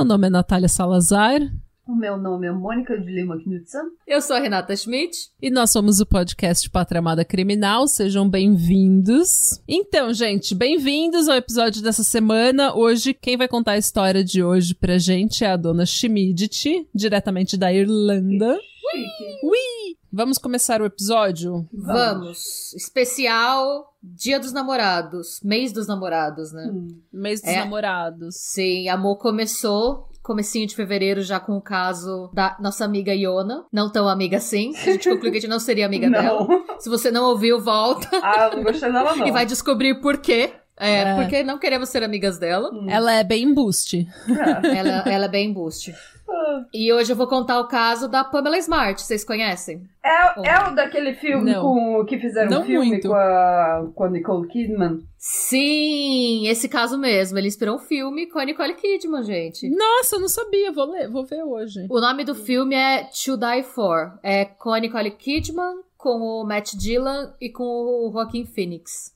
Meu nome é Natália Salazar O meu nome é Mônica de Lima Knudsen. Eu sou a Renata Schmidt. e nós somos o podcast Pátria Amada Criminal. Sejam bem-vindos. Então, gente, bem-vindos ao episódio dessa semana. Hoje, quem vai contar a história de hoje pra gente é a dona Schmidt, diretamente da Irlanda. Ui! Vamos começar o episódio? Vamos. Especial Dia dos Namorados. Mês dos Namorados, né? Hum. Mês dos É. namorados. Sim, amor começou. Comecinho de fevereiro já com o caso da nossa amiga Iona. Não tão amiga assim. A gente concluiu que a gente não seria amiga dela. Não. Se você não ouviu, volta Ah, não gostei dela, não. e vai descobrir por quê. É, É. porque não queremos ser amigas dela. Hum. Ela é bem boost. É. Ela, ela é bem boost. Ah. E hoje eu vou contar o caso da Pamela Smart. Vocês conhecem? É, é o daquele filme Não. com, que fizeram Não um filme muito. com a, com a Nicole Kidman. Sim, esse caso mesmo. Ele inspirou um filme com a Nicole Kidman, gente. Nossa, eu não sabia. Vou ler, vou ver hoje. O nome do filme é To Die For. É com a Nicole Kidman, com o Matt Dillon e com o Joaquin Phoenix.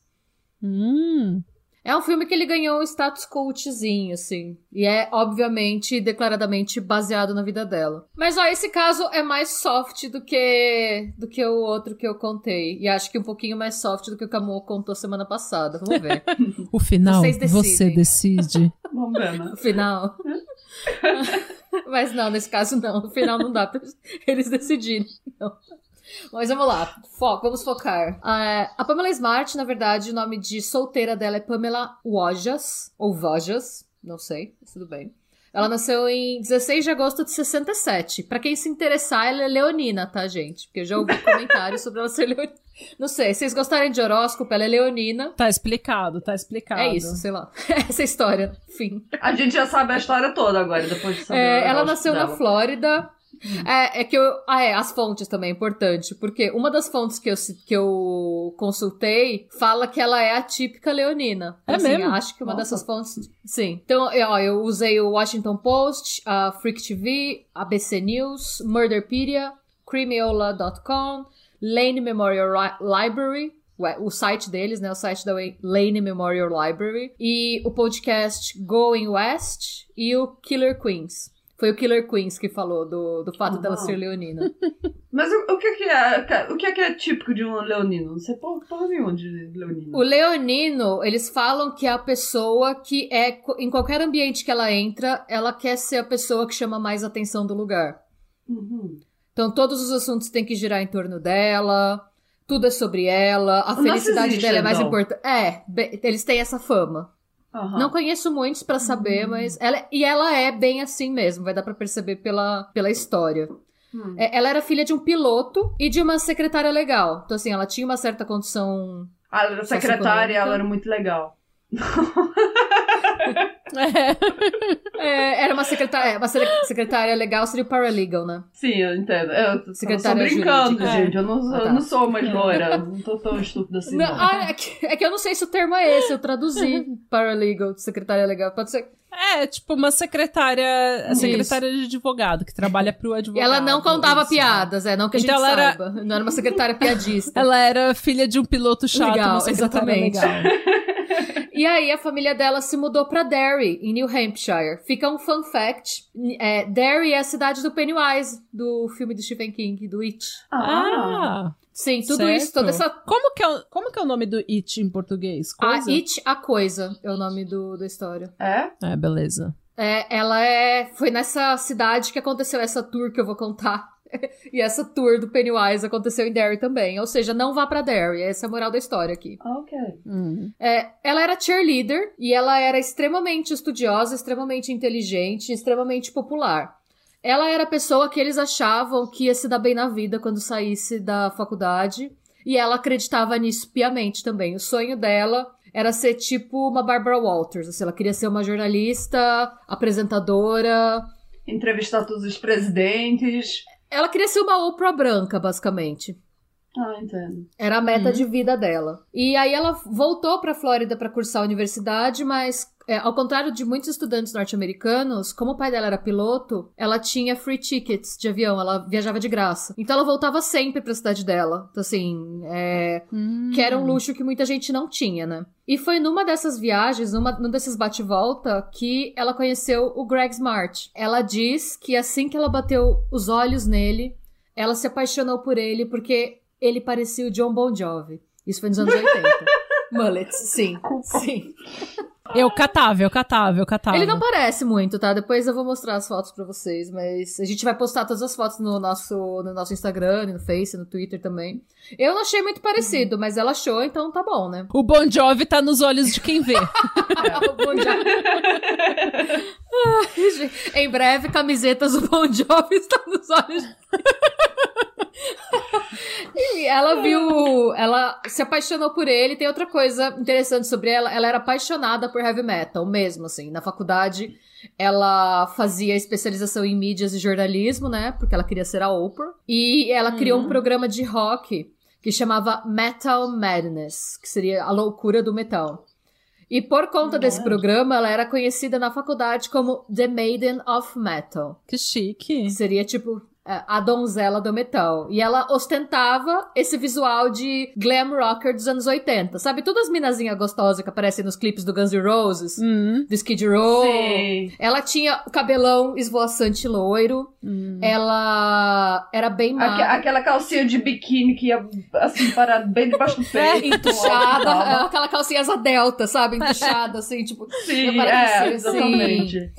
Hum. É um filme que ele ganhou um status cultzinho, assim. E é, obviamente, declaradamente baseado na vida dela. Mas, ó, esse caso é mais soft do que do que o outro que eu contei. E acho que um pouquinho mais soft do que o Camu contou semana passada. Vamos ver. O final, Vocês decidem. você decide. Ver, né? No final. Mas não, nesse caso não. No final não dá pra eles decidirem. Não. Mas vamos lá. Foco, vamos focar. Ah, a Pamela Smart, na verdade, o nome de solteira dela é Pamela Wojas. Ou Vojas. Não sei, mas tudo bem. Ela nasceu em 16 de agosto de 67. Pra quem se interessar, ela é leonina, tá, gente? Porque eu já ouvi comentários sobre ela ser leonina. Não sei, se vocês gostarem de horóscopo, ela é leonina. Tá explicado, tá explicado. É isso, sei lá. Essa é história. Fim. A gente já sabe a história toda agora, depois de saber É, o ela nasceu na dela. Flórida. É, é que eu. Ah, é, as fontes também é importante. Porque uma das fontes que eu, que eu consultei fala que ela é a típica leonina. É Assim, mesmo? Acho que uma Nossa. dessas fontes. Sim. Então, eu- ó, eu usei o Washington Post, a Freak TV, ABC News, Murderpedia, Crimeola.com, Lane Memorial Ri- Library. O site deles, né? O site da Lane Memorial Library. E o podcast Going West e o Killer Queens. Foi o Killer Queens que falou do, do fato dela ser leonina. Mas o, o que que é, o que é que é típico de um leonino? Não sei porra, porra nenhuma de leonino. O leonino, eles falam que é a pessoa que é, em qualquer ambiente que ela entra, ela quer ser a pessoa que chama mais atenção do lugar. Uhum. Então todos os assuntos têm que girar em torno dela, tudo é sobre ela, a O felicidade dela é mais então. importante. É, eles têm essa fama. Aham. Não conheço muitos pra saber, mas ela e ela é bem assim mesmo, vai dar pra perceber pela, pela história. Hum. É, ela era filha de um piloto e de uma secretária legal. Então assim, ela tinha uma certa condição Ah, ela era secretária, ela era muito legal. É. É, era uma secretária, uma se- secretária legal, seria o paralegal, né? Sim, eu entendo. Eu tô só Secretária brincando, jurídica. gente. Eu não, Ah, eu tá. não sou mais loira. não tô tão estúpida assim. Não, não. ah, é, que, é que eu não sei se o termo é esse, eu traduzi paralegal, secretária legal. Pode ser. É, tipo uma secretária, a Isso. secretária de advogado, que trabalha pro advogado. ela não contava Isso. piadas, é, não que a Então gente ela era- saiba. Não era uma secretária piadista. Ela era filha de um piloto chato, Legal, uma secretária exatamente. legal. E aí a família dela se mudou pra Derry, em New Hampshire. Fica um fun fact. É, Derry é a cidade do Pennywise, do filme do Stephen King, do It. Ah, Ah, Sim, tudo certo. isso, toda essa Como que, é, o- como que é o nome do It em português? A Coisa? It, a Coisa, é o nome do, da história. é? É, beleza. É, ela é. Foi nessa cidade que aconteceu essa tour que eu vou contar. e essa tour do Pennywise aconteceu em Derry também. Ou seja, não vá pra Derry. Essa é a moral da história aqui. Ok. Hum. É, ela era cheerleader e ela era extremamente estudiosa, extremamente inteligente, extremamente popular. Ela era a pessoa que eles achavam que ia se dar bem na vida quando saísse da faculdade. E ela acreditava nisso piamente também. O sonho dela era ser tipo uma Barbara Walters. Assim, ela queria ser uma jornalista, apresentadora. Entrevistar todos os presidentes. Ela queria ser uma Oprah branca, basicamente. Ah, entendo. Era a meta Uhum. de vida dela. E aí ela voltou pra Flórida pra cursar a universidade, mas é, ao contrário de muitos estudantes norte-americanos, como o pai dela era piloto, ela tinha free tickets de avião, ela viajava de graça. Então ela voltava sempre pra cidade dela. Então, assim, é, que era um luxo que muita gente não tinha, né? E foi numa dessas viagens, numa, num desses bate-volta, que ela conheceu o Greg Smart. Ela diz que assim que ela bateu os olhos nele, ela se apaixonou por ele porque ele parecia o John Bon Jovi. Isso foi nos anos 80. Mullets, sim, sim. Eu catava, eu catava, eu catava. Ele não parece muito, tá? Depois eu vou mostrar as fotos pra vocês, mas a gente vai postar todas as fotos no nosso, no nosso Instagram, no Face, no Twitter também. Eu não achei muito parecido, mas ela achou, então tá bom, né? O Bon Jovi tá nos olhos de quem vê. O Bon Jovi. Ai, em breve, camisetas do Bon Jovi estão nos olhos. E ela viu. Ela se apaixonou por ele. Tem outra coisa interessante sobre ela. Ela era apaixonada por heavy metal mesmo, assim. Na faculdade, ela fazia especialização em mídias e jornalismo, né? Porque ela queria ser a Oprah. E ela criou um programa de rock que chamava Metal Madness, que seria a loucura do metal. E por conta desse programa, ela era conhecida na faculdade como The Maiden of Metal. Que chique. Que seria tipo a donzela do metal. E ela ostentava esse visual de glam rocker dos anos 80. Sabe, todas as minazinhas gostosas que aparecem nos clipes do Guns N' Roses, Hum, do Skid Row. Sim. Ela tinha o cabelão esvoaçante loiro. hum. Ela era bem magra. aquela calcinha de biquíni que ia assim parada bem debaixo do É, peito. entuchada, aquela calcinha asa delta, sabe? Entuchada, assim, tipo. Sim, é, exatamente.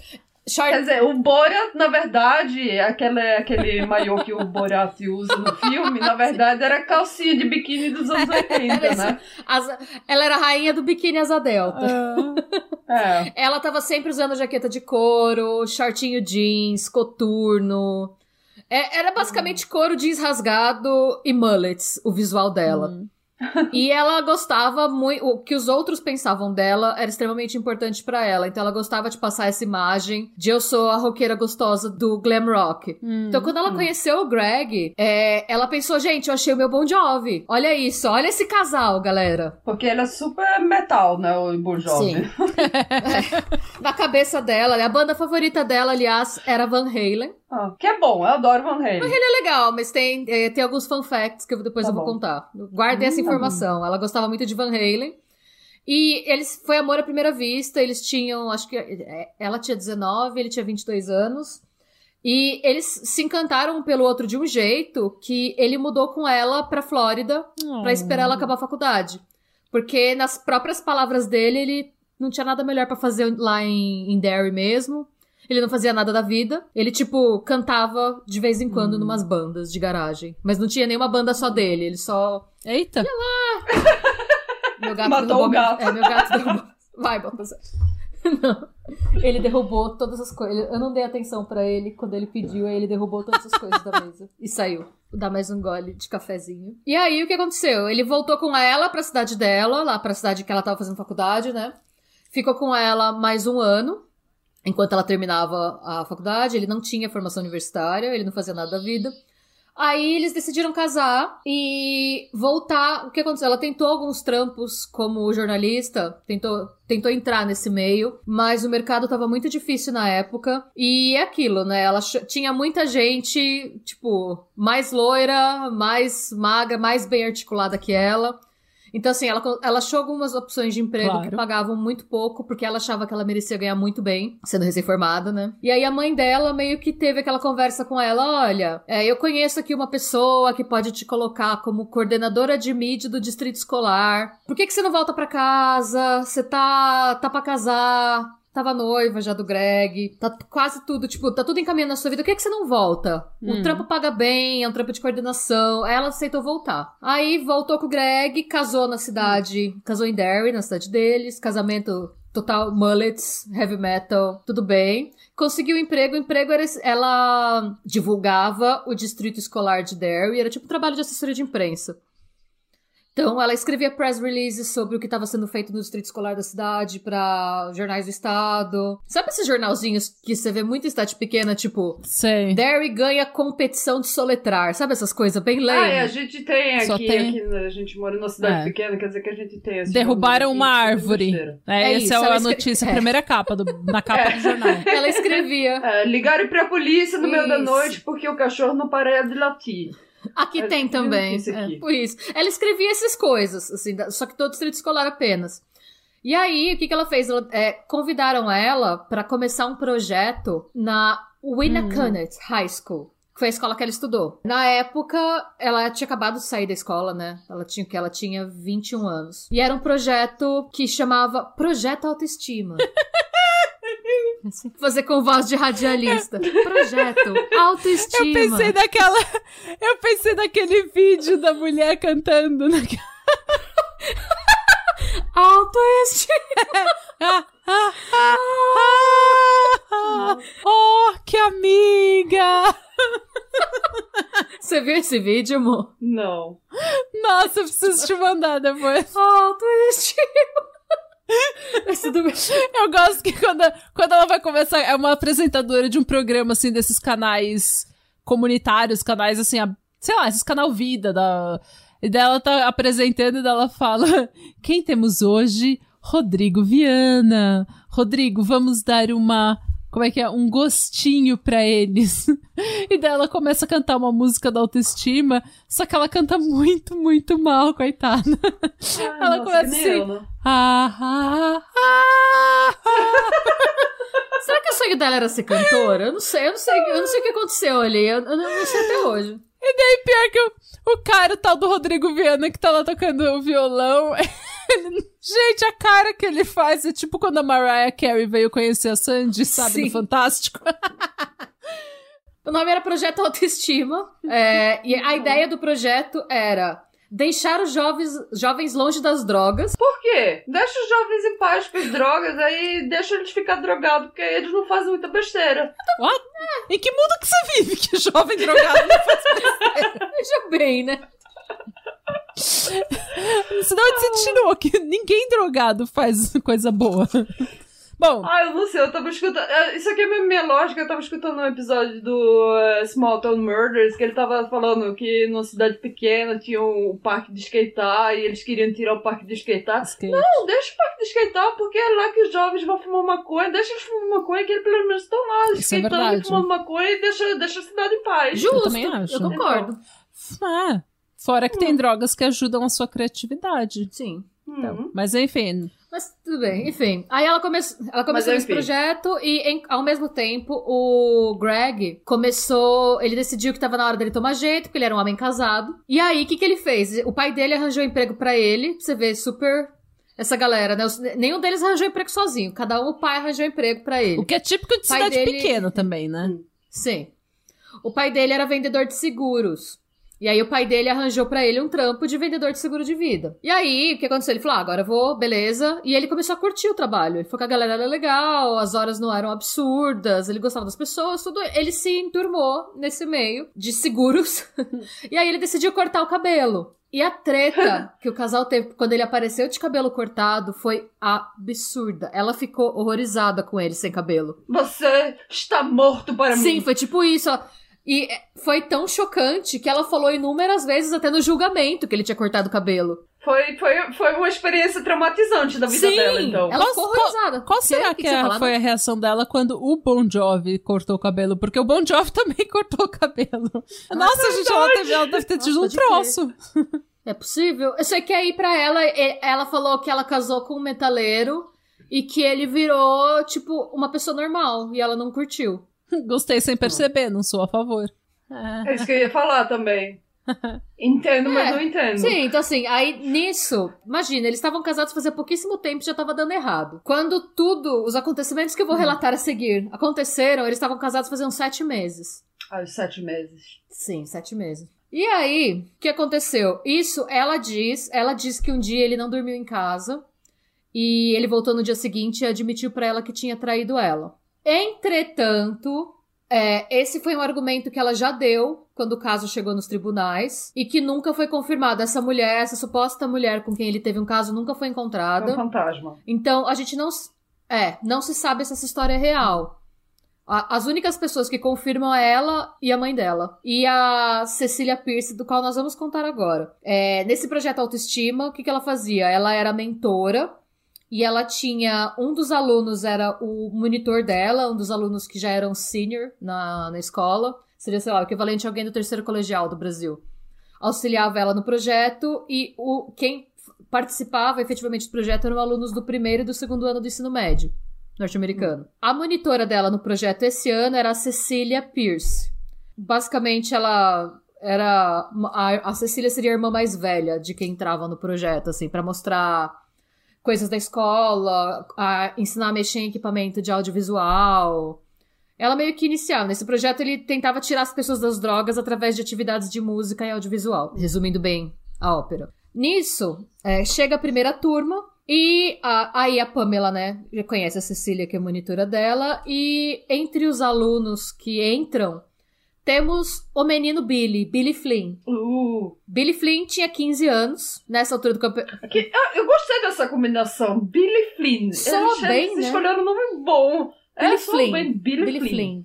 Short... Quer dizer, o Borat, na verdade, aquele, aquele maiô que o Borat usa no filme, na verdade era calcinha de biquíni dos anos 80, né? asa- Ela era a rainha do biquíni asa delta. Ah, É. Ela tava sempre usando jaqueta de couro, shortinho jeans, coturno. É- era basicamente couro jeans rasgado e mullets, o visual dela. hum. E ela gostava muito. O que os outros pensavam dela era extremamente importante pra ela. Então ela gostava de passar essa imagem de eu sou a roqueira gostosa do glam rock. Hum. Então, quando ela conheceu o Greg, é, ela pensou, gente, eu achei o meu Bon Jovi. Olha isso, olha esse casal, galera. Porque ele é super metal, né, o Bon Jovi. Sim. É. Na cabeça dela, a banda favorita dela, aliás, era Van Halen. Ah, que é bom, eu adoro Van Halen. É legal, mas tem, é, tem alguns fun facts que eu- depois Tá eu vou bom. contar. Guardem essa Hum. informação. Ela gostava muito de Van Halen. E eles foi amor à primeira vista. Eles tinham, acho que é, ela tinha 19, ele tinha 22 anos. E eles se encantaram um pelo outro de um jeito que ele mudou com ela pra Flórida pra esperar ela acabar a faculdade. Porque nas próprias palavras dele, ele não tinha nada melhor pra fazer lá em, em Derry mesmo. Ele não fazia nada da vida. Ele, tipo, cantava de vez em quando numas bandas de garagem. Mas não tinha nenhuma banda só dele. Ele só. Eita. Meu gato Matou derrubou o meu- gato. É, meu gato derrubou. Vai, Baltazar. Não. Ele derrubou todas as coisas. Eu não dei atenção pra ele quando ele pediu, aí ele derrubou todas as coisas da mesa. E saiu. Vou dar mais um gole de cafezinho. E aí, o que aconteceu? Ele voltou com ela pra cidade dela, lá pra cidade que ela tava fazendo faculdade, né? Ficou com ela mais um ano. Enquanto ela terminava a faculdade, ele não tinha formação universitária, ele não fazia nada da vida. Aí eles decidiram casar e voltar. O que aconteceu? Ela tentou alguns trampos como jornalista, tentou, tentou entrar nesse meio, mas o mercado tava muito difícil na época. E é aquilo, né? Ela tinha muita gente, tipo, mais loira, mais magra, mais bem articulada que ela. Então, assim, ela, ela achou algumas opções de emprego Claro. que pagavam muito pouco, porque ela achava que ela merecia ganhar muito bem, sendo recém-formada, né? E aí a mãe dela meio que teve aquela conversa com ela: olha, é, eu conheço aqui uma pessoa que pode te colocar como coordenadora de mídia do distrito escolar. Por que, que você não volta pra casa? Você tá, tá pra casar? Tava noiva já do Greg, tá quase tudo, tipo, tá tudo encaminhando na sua vida. Por que, que você não volta? O Hum. trampo paga bem, é um trampo de coordenação. Aí ela aceitou voltar. Aí voltou com o Greg, casou na cidade, casou em Derry, na cidade deles, casamento total mullets, heavy metal, tudo bem. Conseguiu um emprego, o emprego era ela divulgava o distrito escolar de Derry, era tipo um trabalho de assessoria de imprensa. Então, ela escrevia press releases sobre o que estava sendo feito no distrito escolar da cidade para jornais do estado. Sabe esses jornalzinhos que você vê muito em cidade pequena, tipo, Sei. Derry ganha competição de soletrar. Sabe essas coisas bem lame? Ah, é, a gente tem Só aqui, tem- aqui, né, a gente mora numa cidade É. pequena, quer dizer que a gente tem esse Derrubaram uma aqui, árvore. É, É essa isso, é ela a escre- notícia, a é. primeira capa, do, na capa do jornal. Ela escrevia. É, ligaram pra polícia no meio da Isso. noite porque o cachorro não para de latir. Aqui É, tem também. notícia aqui. É, por isso. Ela escrevia essas coisas, assim, só que todo distrito escolar apenas. E aí, o que, que ela fez? Ela, é, convidaram ela para começar um projeto na Winnicott High School. Que foi a escola que ela estudou. Na época, ela tinha acabado de sair da escola, né? Ela tinha que ela tinha 21 anos. E era um projeto que chamava Projeto Autoestima. Assim, Fazer com voz de radialista. Projeto Autoestima. Eu pensei naquela. Eu pensei naquele vídeo da mulher cantando. naquela- Autoestima. Ah, ah, ah, ah, oh, que amiga! Você viu esse vídeo, amor? Não. Nossa, eu preciso te mandar depois. Autoestima. Mas tudo bem. Eu gosto que quando, quando ela vai começar, é uma apresentadora de um programa, assim, desses canais comunitários, canais, assim, a- sei lá, esses canal Vida, da... E daí ela tá apresentando e daí ela fala, quem temos hoje? Rodrigo Viana. Rodrigo, vamos dar uma... Como é que é? Um gostinho pra eles. E daí ela começa a cantar uma música da autoestima, só que ela canta muito, muito mal, coitada. Ai, Ela nossa, começa assim. eu, né? Ah, ah, ah, ah. Será que o sonho dela era ser cantora? Eu não sei, eu não sei, eu não sei o que aconteceu ali. Eu, eu não sei até hoje. E daí, pior que o, o cara, o tal do Rodrigo Viana, que tá lá tocando o violão. ele- gente, a cara que ele faz é tipo quando a Mariah Carey veio conhecer a Sandy, sabe, Sim. no Fantástico. O nome era Projeto Autoestima. é, e a ideia do projeto era deixar os jovens, jovens longe das drogas. Por quê? Deixa os jovens em paz com as drogas, aí deixa eles ficar drogados, porque aí eles não fazem muita besteira. Em que mundo que você vive que jovem drogado não faz Veja bem, né? Senão você tirou que ninguém drogado faz coisa boa. Bom, Ah, eu não sei, eu tava escutando. é, Isso aqui é minha, minha lógica, eu tava escutando um episódio do eh, Small Town Murders, que ele tava falando que numa cidade pequena tinha um parque de skatear e eles queriam tirar o parque de skatear. skate. Não, deixa o parque de skatear, porque é lá que os jovens vão fumar maconha, deixa eles fumar maquanha, que eles pelo menos estão lá, Isso é skateando e fumando maconha e deixa, deixa a cidade em paz. Justo. também acho. Eu concordo. Ah, fora que tem drogas que ajudam a sua criatividade. Sim. Então, Hum. Mas enfim, Mas tudo bem, enfim. Aí ela, come... ela começou Mas, esse projeto e, em- ao mesmo tempo, o Greg começou. Ele decidiu que tava na hora dele tomar jeito, porque ele era um homem casado. E aí, o que, que ele fez? O pai dele arranjou emprego pra ele. Pra você ver, super. Essa galera, né? Nenhum deles arranjou emprego sozinho. Cada um, o pai arranjou emprego pra ele. o que é típico de Pai cidade dele- pequena também, né? Sim. O pai dele era vendedor de seguros. E aí o pai dele arranjou pra ele um trampo de vendedor de seguro de vida. E aí, o que aconteceu? Ele falou, ah, agora eu vou, beleza. E ele começou a curtir o trabalho. Ele falou que a galera era legal, as horas não eram absurdas, ele gostava das pessoas, tudo. Ele se enturmou nesse meio de seguros. e aí ele decidiu cortar o cabelo. E a treta que o casal teve quando ele apareceu de cabelo cortado foi absurda. Ela ficou horrorizada com ele sem cabelo. Você está morto para Sim, mim. foi tipo isso, ó. E foi tão chocante que ela falou inúmeras vezes, até no julgamento, que ele tinha cortado o cabelo. Foi, foi, foi uma experiência traumatizante da vida Sim, dela, então. ela Qual- ficou horrorizada. Qual Quê? será que, você ia é- foi a reação dela quando o Bon Jovi cortou o cabelo? Porque o Bon Jovi também cortou o cabelo. Nossa, gente, ela, teve, ela deve ter tido Nossa, um crer. troço. É possível? Eu sei que aí pra ela, ela falou que ela casou com um metaleiro e que ele virou, tipo, uma pessoa normal e ela não curtiu. Gostei sem perceber, não sou a favor. É. Isso que eu ia falar também. Entendo, mas É, não entendo. Sim, então assim, aí nisso, imagina, eles estavam casados fazia pouquíssimo tempo e já tava dando errado. Quando tudo, os acontecimentos que eu vou relatar a seguir aconteceram, eles estavam casados fazia uns sete meses. Aos sete meses. Sim, sete meses. E aí, o que aconteceu? Isso, ela diz, ela diz que um dia ele não dormiu em casa e ele voltou no dia seguinte e admitiu pra ela que tinha traído ela. Entretanto, É, esse foi um argumento que ela já deu quando o caso chegou nos tribunais e que nunca foi confirmado. Essa mulher, essa suposta mulher com quem ele teve um caso, nunca foi É encontrada. um fantasma. Então, a gente não. É, não se sabe se essa história é real. A- As únicas pessoas que confirmam é ela e a mãe dela. E a Cecília Pierce, do qual nós vamos contar agora. É, nesse projeto Autoestima, o que, que ela fazia? Ela era mentora e ela tinha. Um dos alunos era o monitor dela, um dos alunos que já eram senior na, na escola. Seria, sei lá, o equivalente a alguém do terceiro colegial do Brasil. Auxiliava ela no projeto e o, quem participava efetivamente do projeto eram alunos do primeiro e do segundo ano do ensino médio norte-americano. A monitora dela no projeto esse ano era a Cecília Pierce. Basicamente, ela era. A, a Cecília seria a irmã mais velha de quem entrava no projeto, assim, pra mostrar coisas da escola, a ensinar a mexer em equipamento de audiovisual. Ela meio que iniciava. Nesse projeto, ele tentava tirar as pessoas das drogas através de atividades de música e audiovisual. Resumindo bem a ópera. Nisso, é, chega a primeira turma e a- aí a Pamela, né, já conhece a Cecília, que é monitora dela, e entre os alunos que entram, temos o menino Billy, Billy Flynn. Uh, Billy Flynn tinha 15 anos, nessa altura do campeonato. ah, eu gostei dessa combinação. Billy Flynn. Eles bem, eles né? escolheram um nome bom. Billy é, Flynn. bem. Billy, Billy Flynn.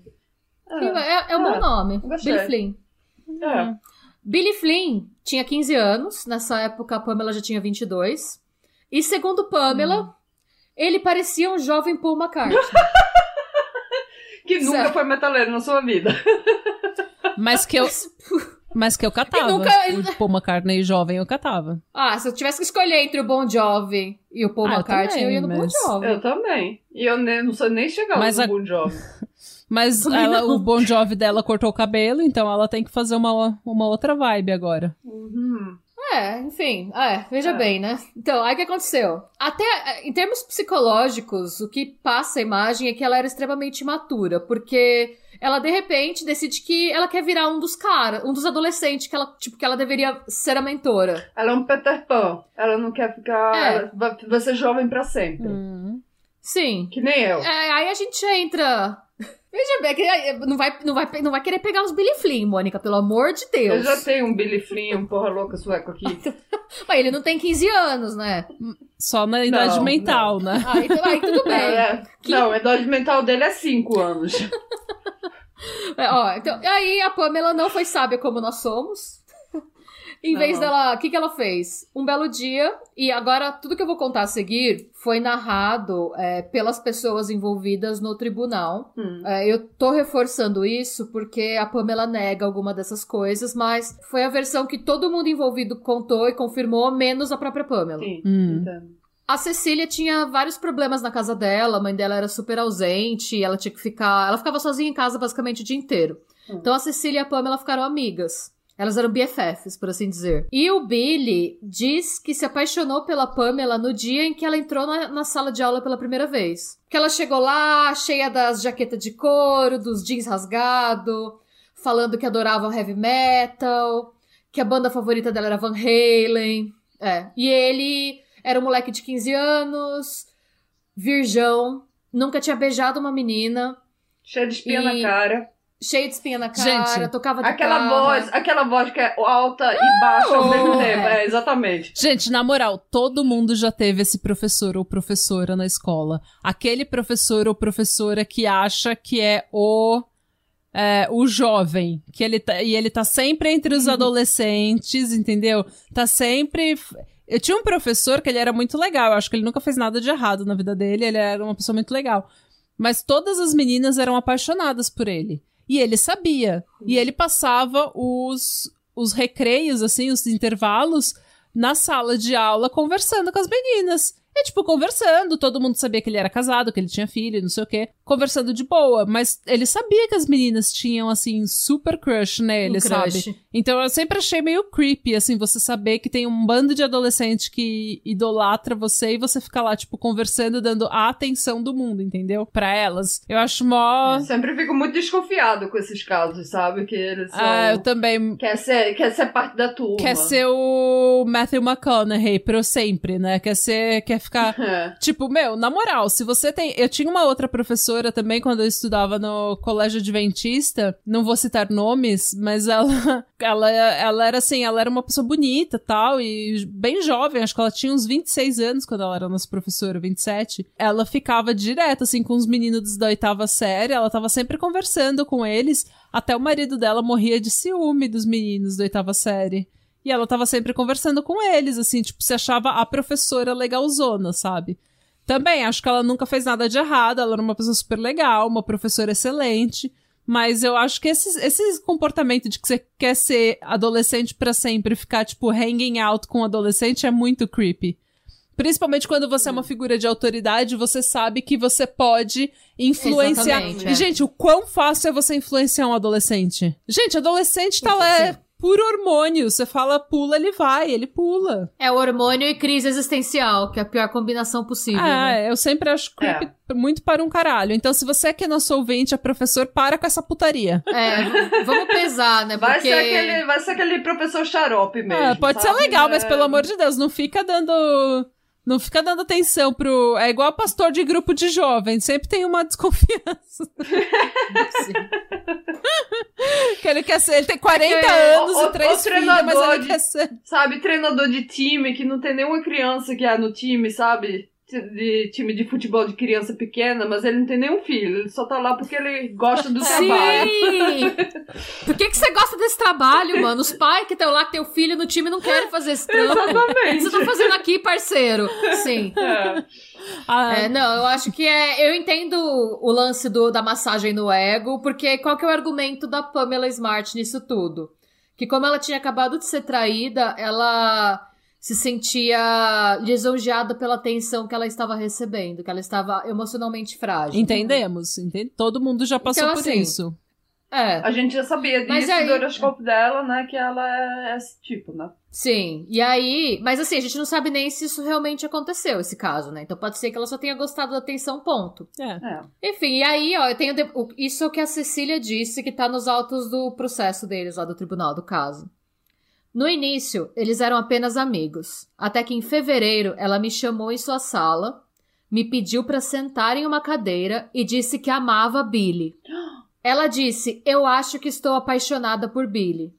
Flynn. É, É, é um bom É, nome. gostei. Billy Flynn. é. Billy Flynn tinha 15 anos, nessa época a Pamela já tinha 22. E segundo Pamela, Hum. ele parecia um jovem Paul McCartney. Que nunca Certo. foi metaleiro na sua vida. Mas que eu, mas que eu catava. E nunca- O Paul McCartney jovem eu catava. ah, se eu tivesse que escolher entre o Bon Jovi e o Paul Ah, eu McCartney, eu, também, ia no Bon mas- Jovi. Eu também. E eu ne- não sei nem chegar Mas no a- Bon Jovi. Mas ela- o Bon Jovi dela cortou o cabelo, então ela tem que fazer uma, uma outra vibe agora. Uhum. É, enfim, é, veja É. bem, né? Então, aí o que aconteceu? Até em termos psicológicos, o que passa a imagem é que ela era extremamente imatura, porque ela de repente decide que ela quer virar um dos caras, um dos adolescentes que ela, tipo, que ela deveria ser a mentora. Ela é um Peter Pan. Ela não quer ficar. É. Ela vai, ser jovem pra sempre. Hum. Sim. Que nem eu. É, aí a gente entra. Veja bem, que aí não vai, não, vai, não vai querer pegar os Billy Flynn, Mônica, pelo amor de Eu Deus. já tenho um Billy Flynn, um porra louca sueco aqui. Mas ele não tem 15 anos, né? Só na idade Não, mental, né? Aí, tu- aí tudo bem. É, Que- Não, a idade mental dele é 5 anos. É, ó, então, aí a Pamela não foi sábia como nós somos. em vez Não. dela, o que, que ela fez? Um belo dia, e agora tudo que eu vou contar a seguir foi narrado é, pelas pessoas envolvidas no tribunal. Hum. É, eu tô reforçando isso porque a Pamela nega alguma dessas coisas, mas foi a versão que todo mundo envolvido contou e confirmou, menos a própria Pamela. Sim, Hum. A Cecília tinha vários problemas na casa dela, a mãe dela era super ausente, ela tinha que ficar. Ela ficava sozinha em casa basicamente o dia inteiro. Hum. Então a Cecília e a Pamela ficaram amigas. Elas eram BFFs, por assim dizer. E o Billy diz que se apaixonou pela Pamela no dia em que ela entrou na, na sala de aula pela primeira vez. Que ela chegou lá, cheia das jaquetas de couro, dos jeans rasgados, falando que adorava heavy metal, que a banda favorita dela era Van Halen. É. E ele era um moleque de 15 anos, virgão, nunca tinha beijado uma menina, Cheia de espinha E- na cara. Cheio de espinha na cara, Gente, tocava Aquela guitarra. voz, aquela voz que é alta e baixa ao mesmo é. tempo. É, exatamente. Gente, na moral, todo mundo já teve esse professor ou professora na escola. Aquele professor ou professora que acha que é o é, o jovem, que ele tá, e ele tá sempre entre os adolescentes, entendeu? Tá sempre eu tinha um professor que ele era muito legal, eu acho que ele nunca fez nada de errado na vida dele, ele era uma pessoa muito legal. Mas todas as meninas eram apaixonadas por ele. E ele sabia. E ele passava os, os recreios, assim, os intervalos, na sala de aula conversando com as meninas. E, tipo, conversando, todo mundo sabia que ele era casado, que ele tinha filho, não sei o quê. Conversando de boa, mas ele sabia que as meninas tinham, assim, super crush nele, Um sabe? crush. Então eu sempre achei meio creepy, assim, você saber que tem um bando de adolescente que idolatra você e você fica lá, tipo, conversando, dando a atenção do mundo, entendeu? Pra elas. Eu acho mó. Eu sempre fico muito desconfiado com esses casos, sabe? Que eles são... Ah, eu também. Quer ser, quer ser parte da turma. Quer ser o Matthew McConaughey pro sempre, né? Quer ser. Quer ficar. É. Tipo, meu, na moral, se você tem. Eu tinha uma outra professora também quando eu estudava no colégio adventista, não vou citar nomes, mas ela, ela, ela era assim, ela era uma pessoa bonita tal, e bem jovem, acho que ela tinha uns 26 anos quando ela era nossa professora, 27. Ela ficava direto, assim, com os meninos da oitava série, ela tava sempre conversando com eles, até o marido dela morria de ciúme dos meninos da oitava série. E ela tava sempre conversando com eles, assim, tipo, se achava a professora legalzona, sabe? Também, acho que ela nunca fez nada de errado, ela era uma pessoa super legal, uma professora excelente. Mas eu acho que esse, esse comportamento de que você quer ser adolescente pra sempre, ficar, tipo, hanging out com um adolescente é muito creepy. Principalmente quando você é uma figura de autoridade, você sabe que você pode influenciar. Exatamente, E, é. gente, o quão fácil é você influenciar um adolescente? Gente, adolescente tá lá, é Puro hormônio. Você fala pula, ele vai, ele pula. É hormônio e crise existencial, que é a pior combinação possível. Ah, né? eu sempre acho creepy muito para um caralho. Então, se você que é nosso ouvinte, é professor, para com essa putaria. É, vamos pesar, né? Vai, Porque... ser aquele, vai ser aquele professor xarope mesmo. Ah, pode ser sabe? legal, mas É. pelo amor de Deus, não fica dando. Não fica dando atenção pro. É igual pastor de grupo de jovens, sempre tem uma desconfiança. que ele quer ser. Ele tem 40 É que anos o- e três filhos, mas ele de- quer ser. Sabe, treinador de time que não tem nenhuma criança que é no time, sabe? De time de futebol de criança pequena, mas ele não tem nenhum filho. Ele só tá lá porque ele gosta do trabalho. Sim! Por que, que você gosta desse trabalho, mano? Os pais que estão lá, que tem o filho no time, não querem fazer esse trampo. O que Exatamente. você tá fazendo aqui, parceiro? Sim. É. Ah, É, não, eu acho que é. Eu entendo o lance do, da massagem no ego, porque qual que é o argumento da Pamela Smart nisso tudo? Que como ela tinha acabado de ser traída, ela se sentia lisonjeada pela atenção que ela estava recebendo, que ela estava emocionalmente frágil. Entendemos, entende? Todo mundo já passou Então, por assim, isso. É. A gente já sabia Mas disso aí- do horoscopo dela, né? Que ela é esse tipo, né? Sim, e aí, mas assim, a gente não sabe nem se isso realmente aconteceu, esse caso, né? Então pode ser que ela só tenha gostado da atenção, ponto. É. É. Enfim, e aí, ó, eu tenho de- o- isso que a Cecília disse que tá nos autos do processo deles lá do tribunal do caso. No início, eles eram apenas amigos, até que em fevereiro ela me chamou em sua sala, me pediu pra sentar em uma cadeira e disse que amava Billy. Ela disse: "Eu acho que estou apaixonada por Billy".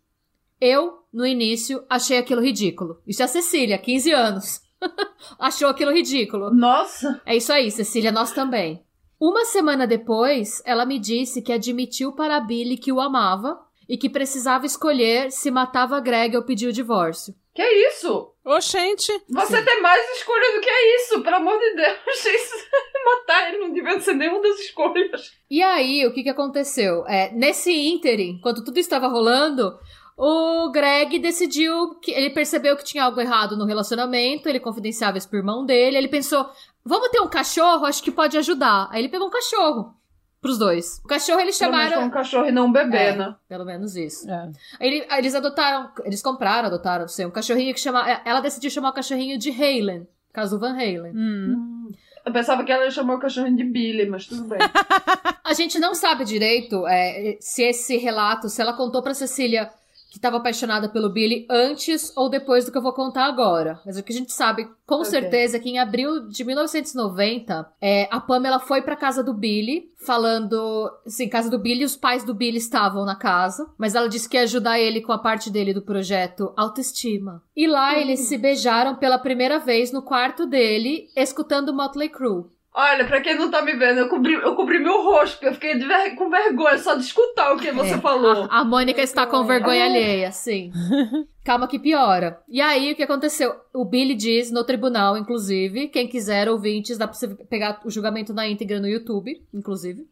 Eu, no início, achei aquilo ridículo. Isso é a Cecília, 15 anos. Achou aquilo ridículo. Nossa! É isso aí, Cecília, nós também. Uma semana depois, ela me disse que admitiu para Billy que o amava e que precisava escolher se matava Greg ou pedia o divórcio. Que isso? Oxente. Você tem mais escolha do que isso, pelo amor de Deus. Isso, matar ele não devia ser nenhuma das escolhas. E aí, o que, que aconteceu? É, nesse ínterim, enquanto tudo estava rolando, o Greg decidiu que ele percebeu que tinha algo errado no relacionamento, ele confidenciava isso pro irmão dele, ele pensou, vamos ter um cachorro, acho que pode ajudar. Aí ele pegou um cachorro pros dois. O cachorro eles Pelo menos chamaram... com um cachorro e não um bebê, É. né? Pelo menos isso. É. Ele- eles adotaram, eles compraram, adotaram, não sei, um cachorrinho que chama. Ela decidiu chamar o cachorrinho de Halen, caso Van Halen. Hum. Eu pensava que ela chamou o cachorrinho de Billy, mas tudo bem. A gente não sabe direito é, se esse relato, se ela contou pra Cecília que estava apaixonada pelo Billy antes ou depois do que eu vou contar agora. Mas o que a gente sabe com Ok. certeza é que em abril de 1990, é, a Pamela foi pra casa do Billy, falando. Assim, casa do Billy, os pais do Billy estavam na casa, mas ela disse que ia ajudar ele com a parte dele do projeto Autoestima. E lá eles se beijaram pela primeira vez no quarto dele, escutando Motley Crue. Olha, pra quem não tá me vendo, eu cobri, eu cobri meu rosto, porque eu fiquei de ver- com vergonha só de escutar o que você É, falou. A, a Mônica está com vergonha alheia, sim. Calma que piora. E aí, o que aconteceu? O Billy diz no tribunal, inclusive, quem quiser, ouvintes, dá pra você pegar o julgamento na íntegra no YouTube, inclusive.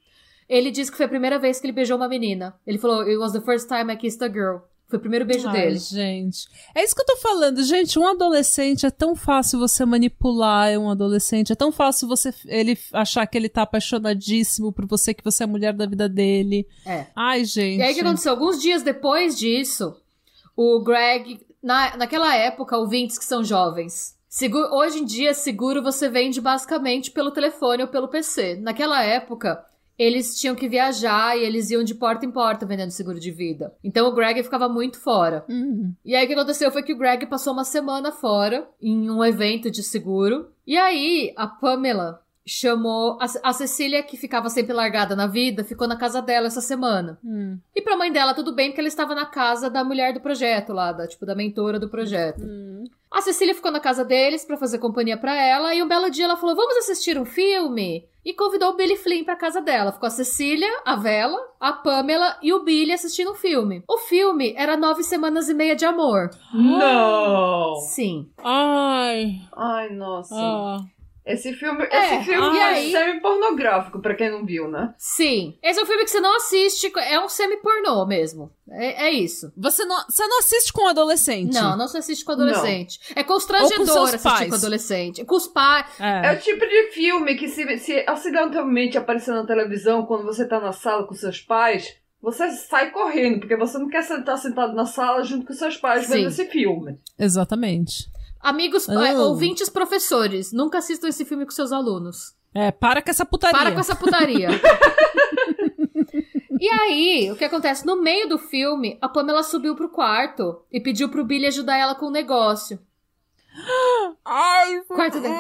Ele diz que foi a primeira vez que ele beijou uma menina. Ele falou, it was the first time I kissed a girl. Foi o primeiro beijo Ai, dele. gente. É isso que eu tô falando, gente. Um adolescente é tão fácil você manipular um adolescente. É tão fácil você ele achar que ele tá apaixonadíssimo por você, que você é a mulher da vida dele. É. Ai, gente. E aí, o que aconteceu? Alguns dias depois disso, o Greg, na, naquela época, ouvintes que são jovens. Hoje em dia, seguro você vende basicamente pelo telefone ou pelo PC. Naquela época, eles tinham que viajar e eles iam de porta em porta vendendo seguro de vida. Então o Greg ficava muito fora. Uhum. E aí o que aconteceu foi que o Greg passou uma semana fora em um evento de seguro. E aí a Pamela chamou a, a Cecília, que ficava sempre largada na vida, ficou na casa dela essa semana. Hum. E pra mãe dela, tudo bem, porque ela estava na casa da mulher do projeto lá, da, tipo, da mentora do projeto. Hum. A Cecília ficou na casa deles pra fazer companhia pra ela, e um belo dia ela falou: Vamos assistir um filme? E convidou o Billy Flynn pra casa dela. Ficou a Cecília, a Vela, a Pamela e o Billy assistindo um filme. O filme era Nove Semanas e Meia de Amor. Não! Sim. Ai. Ai, nossa. Ah. Esse filme, É, esse filme é aí? semi-pornográfico, pra quem não viu, né? Sim. Esse é um filme que você não assiste, é um semi-pornô mesmo. É, é isso. Você não, você não assiste com um adolescente? Não, não se assiste com adolescente. É Ou com constrangedor seus assistir pais. com adolescente. Com os pais. É É. o tipo de filme que se, se acidentalmente aparecer na televisão quando você tá na sala com seus pais, você sai correndo, porque você não quer estar sentado na sala junto com seus pais Sim. vendo esse filme. Exatamente. Amigos, Oh. ouvintes professores, nunca assistam esse filme com seus alunos. É, para com essa putaria. Para com essa putaria. e aí, o que acontece? No meio do filme, a Pamela subiu pro quarto e pediu pro Billy ajudar ela com o negócio. Ai, Quarto dele.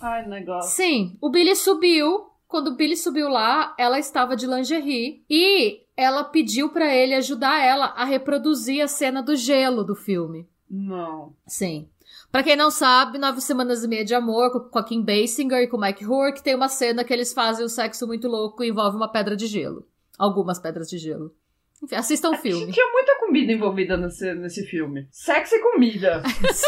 Ai, negócio. Sim, o Billy subiu. Quando o Billy subiu lá, ela estava de lingerie e ela pediu pra ele ajudar ela a reproduzir a cena do gelo do filme. Não. Sim. Pra quem não sabe, Nove Semanas e Meia de Amor, com a Kim Basinger e com o Mike Rourke, tem uma cena que eles fazem um sexo muito louco e envolve uma pedra de gelo. Algumas pedras de gelo. Enfim, assistam o filme. Tinha muita comida envolvida nesse, nesse filme. Sexo e comida.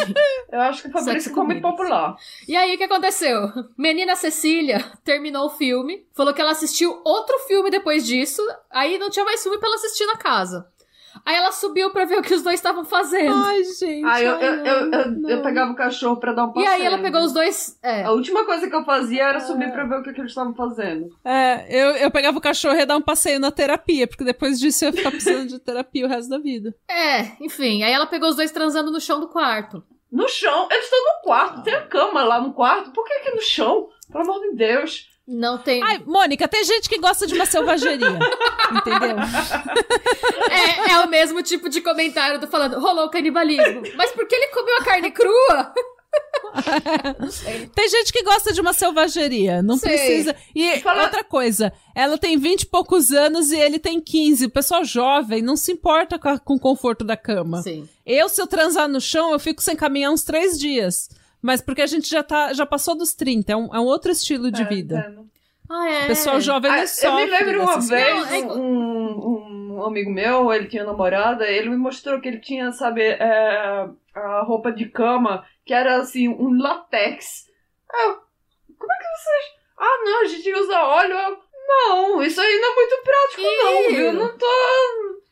Eu acho que e que ficou muito popular. E aí, o que aconteceu? Menina Cecília terminou o filme, falou que ela assistiu outro filme depois disso, aí não tinha mais filme pra ela assistir na casa. Aí ela subiu pra ver o que os dois estavam fazendo. Ai, gente. Aí eu, ai, eu, eu, eu, pegava o cachorro pra dar um e passeio. aí ela pegou os dois. É, A última coisa que eu fazia era subir pra ver o que, que eles estavam fazendo. É, eu, eu pegava o cachorro e ia dar um passeio na terapia, porque depois disso eu ia ficar precisando de terapia o resto da vida. é, enfim. Aí ela pegou os dois transando no chão do quarto. No chão. Eles estão no quarto. Tem a cama lá no quarto. Por que aqui no chão? Pelo amor de Deus. Não tem. Ai, Mônica, tem gente que gosta de uma selvageria. entendeu? É, é o mesmo tipo de comentário do falando, rolou canibalismo. Mas por que ele comeu a carne crua? Tem gente que gosta de uma selvageria. Não Sei. precisa. E Fala- outra coisa, ela tem 20 e poucos anos e ele tem 15. O pessoal jovem não se importa com, a- com o conforto da cama. Sim. Eu, se eu transar no chão, eu fico sem caminhar uns três dias. Mas porque a gente já, tá, já passou dos 30, é um, é um outro estilo de É, vida. entendo. Ah, é. O pessoal jovem Ah, não eu sofre. me lembro uma vez, Não, é um, um amigo meu, ele tinha namorada, ele me mostrou que ele tinha, sabe, é, a roupa de cama, que era assim, um latex. Eu, como é que vocês. Ah, não, a gente usa óleo. Eu, não, isso aí não é muito prático, não, Ih. viu? Não tô.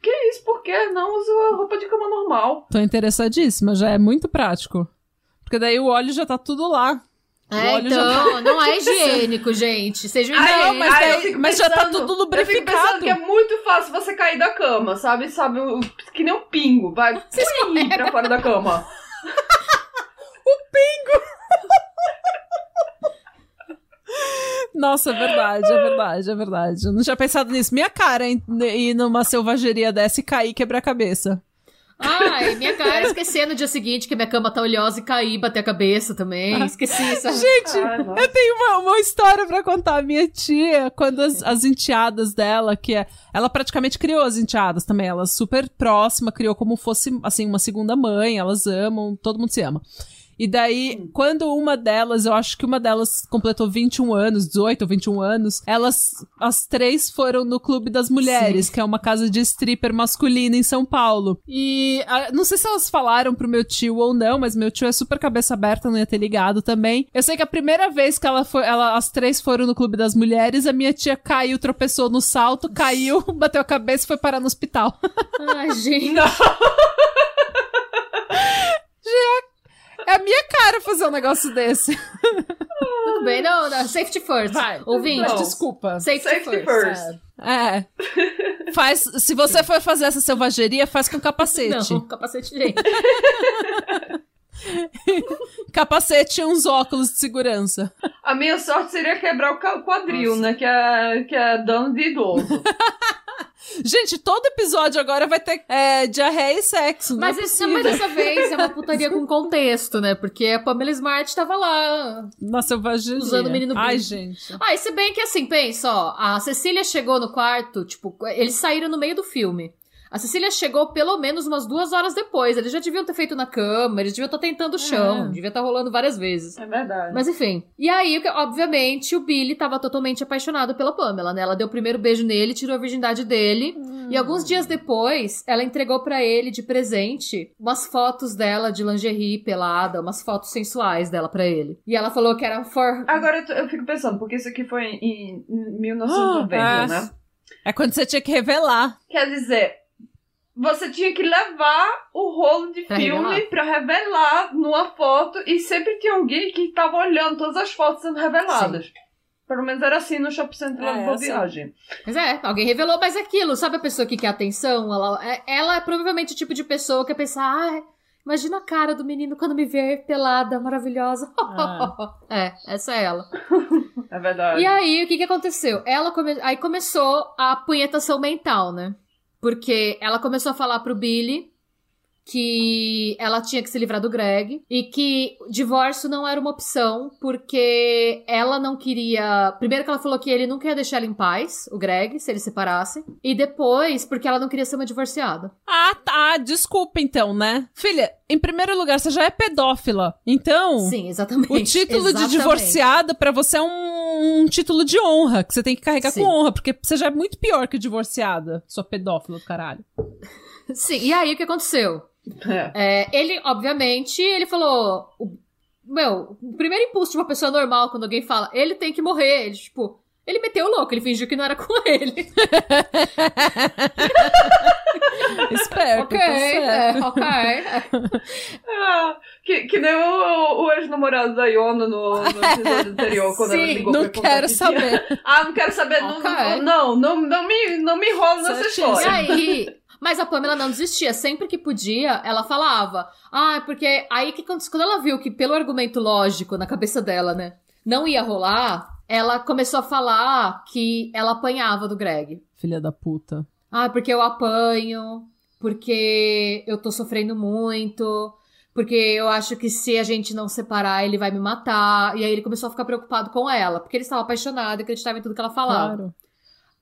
Que isso? Por quê? Não uso a roupa de cama normal. Tô interessadíssima, já é muito prático. Porque daí o óleo já tá tudo lá. O É, óleo já então, não é higiênico, gente. Sejam Ai, higiênicos. mas ai, daí- mas já tá tudo Eu fico pensando lubrificado. que é muito fácil você cair da cama, sabe? Sabe, o- que nem um pingo, vai pui, pra fora da cama. Nossa, é verdade, é verdade, é verdade. Eu não tinha pensado nisso. Minha cara ir numa selvageria dessa e cair e quebrar a cabeça. Ai, minha cara, esqueci no dia seguinte que minha cama tá oleosa e caí, bater a cabeça também. Esqueci isso. Gente, nossa. eu tenho uma, uma história pra contar. Minha tia, quando as, as enteadas dela, que é. Ela praticamente criou as enteadas também. Ela é super próxima, criou como fosse, assim, uma segunda mãe. Elas amam, todo mundo se ama. E daí, quando uma delas, eu acho que uma delas completou 21 anos, 18 ou 21 anos, elas, as três foram no Clube das Mulheres, que é uma casa de stripper masculina em São Paulo. E ah, não sei se elas falaram pro meu tio ou não, mas meu tio é super cabeça aberta, não ia ter ligado também. Eu sei que a primeira vez que ela foi, ela, as três foram no Clube das Mulheres, a minha tia caiu, tropeçou no salto, caiu, bateu a cabeça e foi parar no hospital. Ai, gente. Não. É a minha cara fazer um negócio desse. Tudo bem, não, não. Safety first. Vai, Ouvinte, Não. desculpa. Safety, Safety first. first. é. É. Faz, se você for fazer essa selvageria, faz com capacete. Não, capacete gente. capacete e uns óculos de segurança. A minha sorte seria quebrar o quadril, Nossa. né? Que é, que é dano de idoso. Gente, todo episódio agora vai ter é, diarreia e sexo. Mas, não é esse- mas dessa vez é uma putaria com contexto, né? Porque a Pamela Smart tava lá. Na selvageria. Usando o menino Ai, gente. Ah, e se bem que assim, pensa, ó, a Cecília chegou no quarto, tipo, eles saíram no meio do filme. A Cecília chegou pelo menos umas duas horas depois. Eles já deviam ter feito na cama, eles deviam estar tentando o chão, É. devia estar rolando várias vezes. É verdade. Mas enfim. E aí, obviamente, o Billy tava totalmente apaixonado pela Pamela, né? Ela deu o primeiro beijo nele, tirou a virgindade dele. E alguns dias depois, ela entregou pra ele de presente umas fotos dela de lingerie pelada, umas fotos sensuais dela pra ele. E ela falou que era for. Agora eu, tô- eu fico pensando, porque isso aqui foi em, em 1990, Ah, né? É quando você tinha que revelar. Quer dizer, você tinha que levar o rolo de Pra filme revelar. pra revelar numa foto e sempre tinha alguém que tava olhando todas as fotos sendo reveladas. Pelo menos era assim no Shopping Center lá É, do Boa assim. Viagem. Mas é, alguém revelou, mas é aquilo, sabe a pessoa que quer atenção? Ela é, ela é provavelmente o tipo de pessoa que quer pensar, ah, imagina a cara do menino quando me ver pelada, maravilhosa. é, essa é ela. É verdade. E aí, o que que aconteceu? Ela come... Aí começou a punhetação mental, né? Porque ela começou a falar pro Billy que ela tinha que se livrar do Greg e que divórcio não era uma opção porque ela não queria. Primeiro que ela falou que ele nunca ia deixar ela em paz, o Greg, se eles separassem, e depois porque ela não queria ser uma divorciada. Ah, tá. Desculpa, então, né? Filha, em primeiro lugar, você já é pedófila. Então, Sim, exatamente. o título Exatamente. de divorciada pra você é um, um título de honra, que você tem que carregar Sim. com honra, porque você já é muito pior que divorciada, sua pedófila do caralho. Sim, e aí o que aconteceu? É. É, ele, obviamente, ele falou. o- meu, o primeiro impulso de uma pessoa normal quando alguém fala, ele tem que morrer. Ele, tipo, ele meteu o louco, ele fingiu que não era com ele. Esperto, ok, tá é, ok. Ah, que, que nem o, o ex-namorado da Iona no, no episódio anterior, quando ela Sim, ligou pra Não quero saber. Ah, não quero saber. não- Ok. Não, não, não, me, não me enrola nessa Certíssimo. E história. aí. Mas a Pamela não desistia. Sempre que podia, ela falava. Ah, porque aí que aconteceu? Quando ela viu que, pelo argumento lógico na cabeça dela, né, não ia rolar, ela começou a falar que ela apanhava do Greg. Filha da puta. Ah, porque eu apanho, porque eu tô sofrendo muito, porque eu acho que se a gente não separar, ele vai me matar. E aí ele começou a ficar preocupado com ela, porque ele estava apaixonado e acreditava em tudo que ela falava. Claro.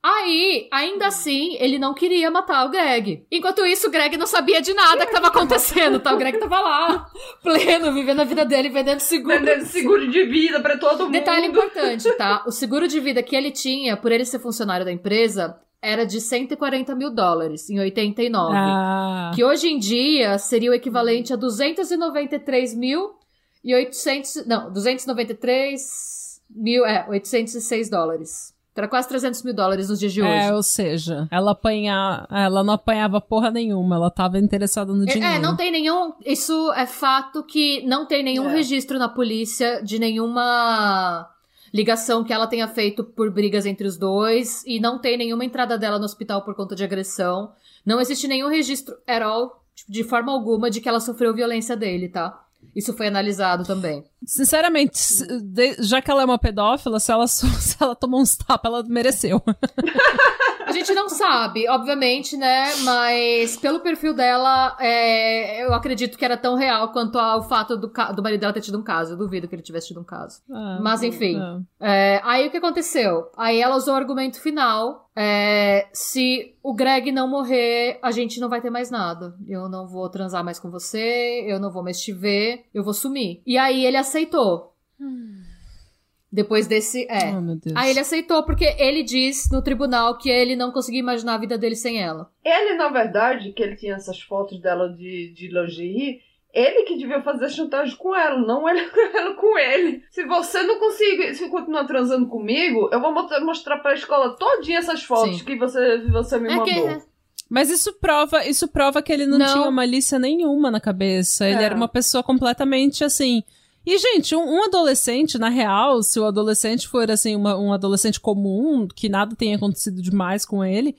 Aí, ainda assim, ele não queria matar o Greg. Enquanto isso, o Greg não sabia de nada que tava acontecendo, tá? O Greg tava lá, pleno, vivendo a vida dele, vendendo seguro. Vendendo seguro de vida pra todo mundo. Detalhe importante, tá? O seguro de vida que ele tinha, por ele ser funcionário da empresa, era de 140 mil dólares, em 89. Ah, Que hoje em dia seria o equivalente a 293 mil e 800... Não, 293 mil... É, 806 dólares. Era quase 300 mil dólares nos dias de hoje. é, ou seja, ela apanha, ela não apanhava porra nenhuma, ela tava interessada no dinheiro. É, não tem nenhum. Isso é fato que não tem nenhum É. registro na polícia de nenhuma ligação que ela tenha feito por brigas entre os dois e não tem nenhuma entrada dela no hospital por conta de agressão. Não existe nenhum registro at all, tipo, de forma alguma, de que ela sofreu violência dele, tá? Isso foi analisado também. Sinceramente, já que ela é uma pedófila, se ela, se ela tomou uns tapas, ela mereceu. A gente não sabe, obviamente, né? Mas pelo perfil dela, é, eu acredito que era tão real quanto ao fato do, do marido dela ter tido um caso. Eu duvido que ele tivesse tido um caso. Ah, Mas enfim. é. Aí o que aconteceu? Aí ela usou o argumento final. é, se o Greg não morrer, a gente não vai ter mais nada. Eu não vou transar mais com você, eu não vou mais te ver, eu vou sumir. E aí ele aceitou. Depois desse. É. Oh, meu Deus. Aí ele aceitou porque ele diz no tribunal que ele não conseguia imaginar a vida dele sem ela. Ele, na verdade, que ele tinha essas fotos dela de, de lingerie, ele que devia fazer chantagem com ela, não ele, ela com ele. Se você não conseguir, se continuar transando comigo, eu vou mostrar pra escola todinha essas fotos Sim. que você, você me É mandou. que. Mas isso prova, isso prova que ele não, Não. tinha malícia nenhuma na cabeça. Ele É. era uma pessoa completamente assim, E, gente, um, um adolescente, na real, se o adolescente for, assim, uma- um adolescente comum, que nada tenha acontecido demais com ele,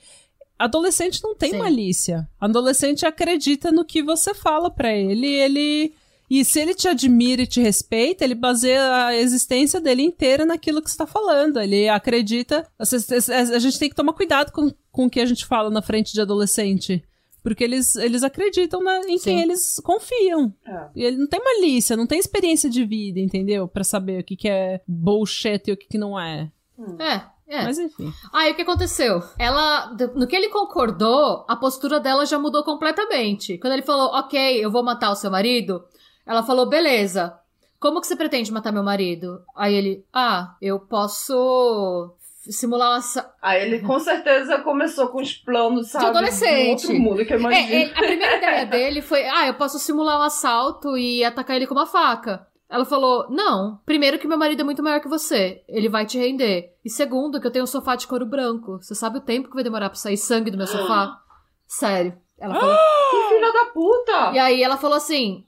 adolescente não tem Sim. malícia. Adolescente acredita no que você fala pra ele, e ele... E se ele te admira e te respeita, ele baseia a existência dele inteira naquilo que você tá falando. Ele acredita... A gente tem que tomar cuidado com, com o que a gente fala na frente de adolescente. Porque eles, eles acreditam na- em Sim. quem eles confiam. É. E ele não tem malícia, não tem experiência de vida, entendeu? Pra saber o que, que é bullshit e o que, que não é. É, é. Mas enfim. Aí o que aconteceu? Ela, no que ele concordou, a postura dela já mudou completamente. Quando ele falou, ok, eu vou matar o seu marido, ela falou, beleza. Como que você pretende matar meu marido? Aí ele, ah, eu posso simular uma. Aí ele com certeza começou com os planos, sabe? adolescente. De um outro mundo que eu imagino. É, é, a primeira ideia dele foi, ah, eu posso simular um assalto e atacar ele com uma faca. Ela falou, não, primeiro que meu marido é muito maior que você, ele vai te render. E segundo, que eu tenho um sofá de couro branco. Você sabe o tempo que vai demorar pra sair sangue do meu sofá? Sério. Ela falou. Que filha da puta! E aí ela falou assim,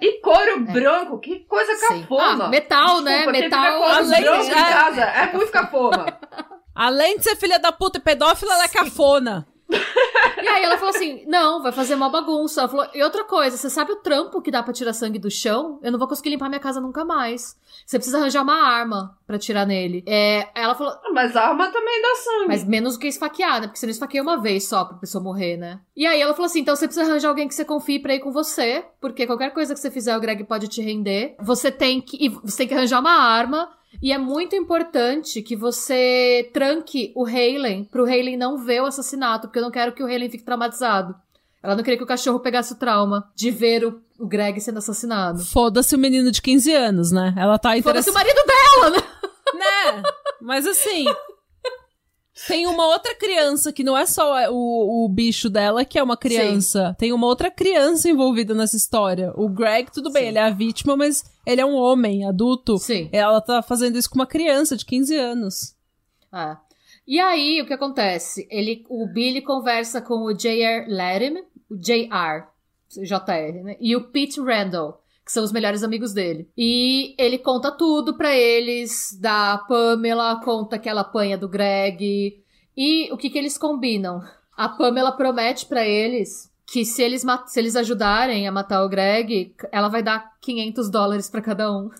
E couro branco, que coisa cafona. Ah, metal, né? Desculpa, quem Metal, além branco de- em casa é muito cafona. Além de ser filha da puta e pedófila, ela é cafona. E aí ela falou assim: não, vai fazer uma bagunça. Ela falou, e outra coisa, você sabe o trampo que dá pra tirar sangue do chão? Eu não vou conseguir limpar minha casa nunca mais. Você precisa arranjar uma arma pra tirar nele. É, ela falou, Mas arma também dá sangue. mas menos do que esfaquear, né? Porque você não esfaqueia uma vez só pra pessoa morrer, né? E aí ela falou assim: então você precisa arranjar alguém que você confie pra ir com você, porque qualquer coisa que você fizer, o Greg pode te render. Você tem que. E você tem que arranjar uma arma. E é muito importante que você tranque o Halen pro Halen não ver o assassinato, porque eu não quero que o Halen fique traumatizado. Ela não queria que o cachorro pegasse o trauma de ver o, o Greg sendo assassinado. Foda-se o menino de 15 anos, né? Ela tá Foda-se o interessada. marido dela, né? Né? Mas assim. Tem uma outra criança que não é só o, o bicho dela que é uma criança. Tem uma outra criança envolvida nessa história. O Greg, tudo bem, Sim. ele é a vítima, mas ele é um homem adulto. Sim. Ela tá fazendo isso com uma criança de 15 anos. É. E aí, o que acontece? Ele, o Billy conversa com o J.R. Latim, o J.R., J.R., né? E o Pete Randall, que são os melhores amigos dele. E ele conta tudo pra eles, da Pamela, conta que ela apanha do Greg. E o que que eles combinam? A Pamela promete pra eles que se eles, se eles ajudarem a matar o Greg, ela vai dar 500 dólares pra cada um.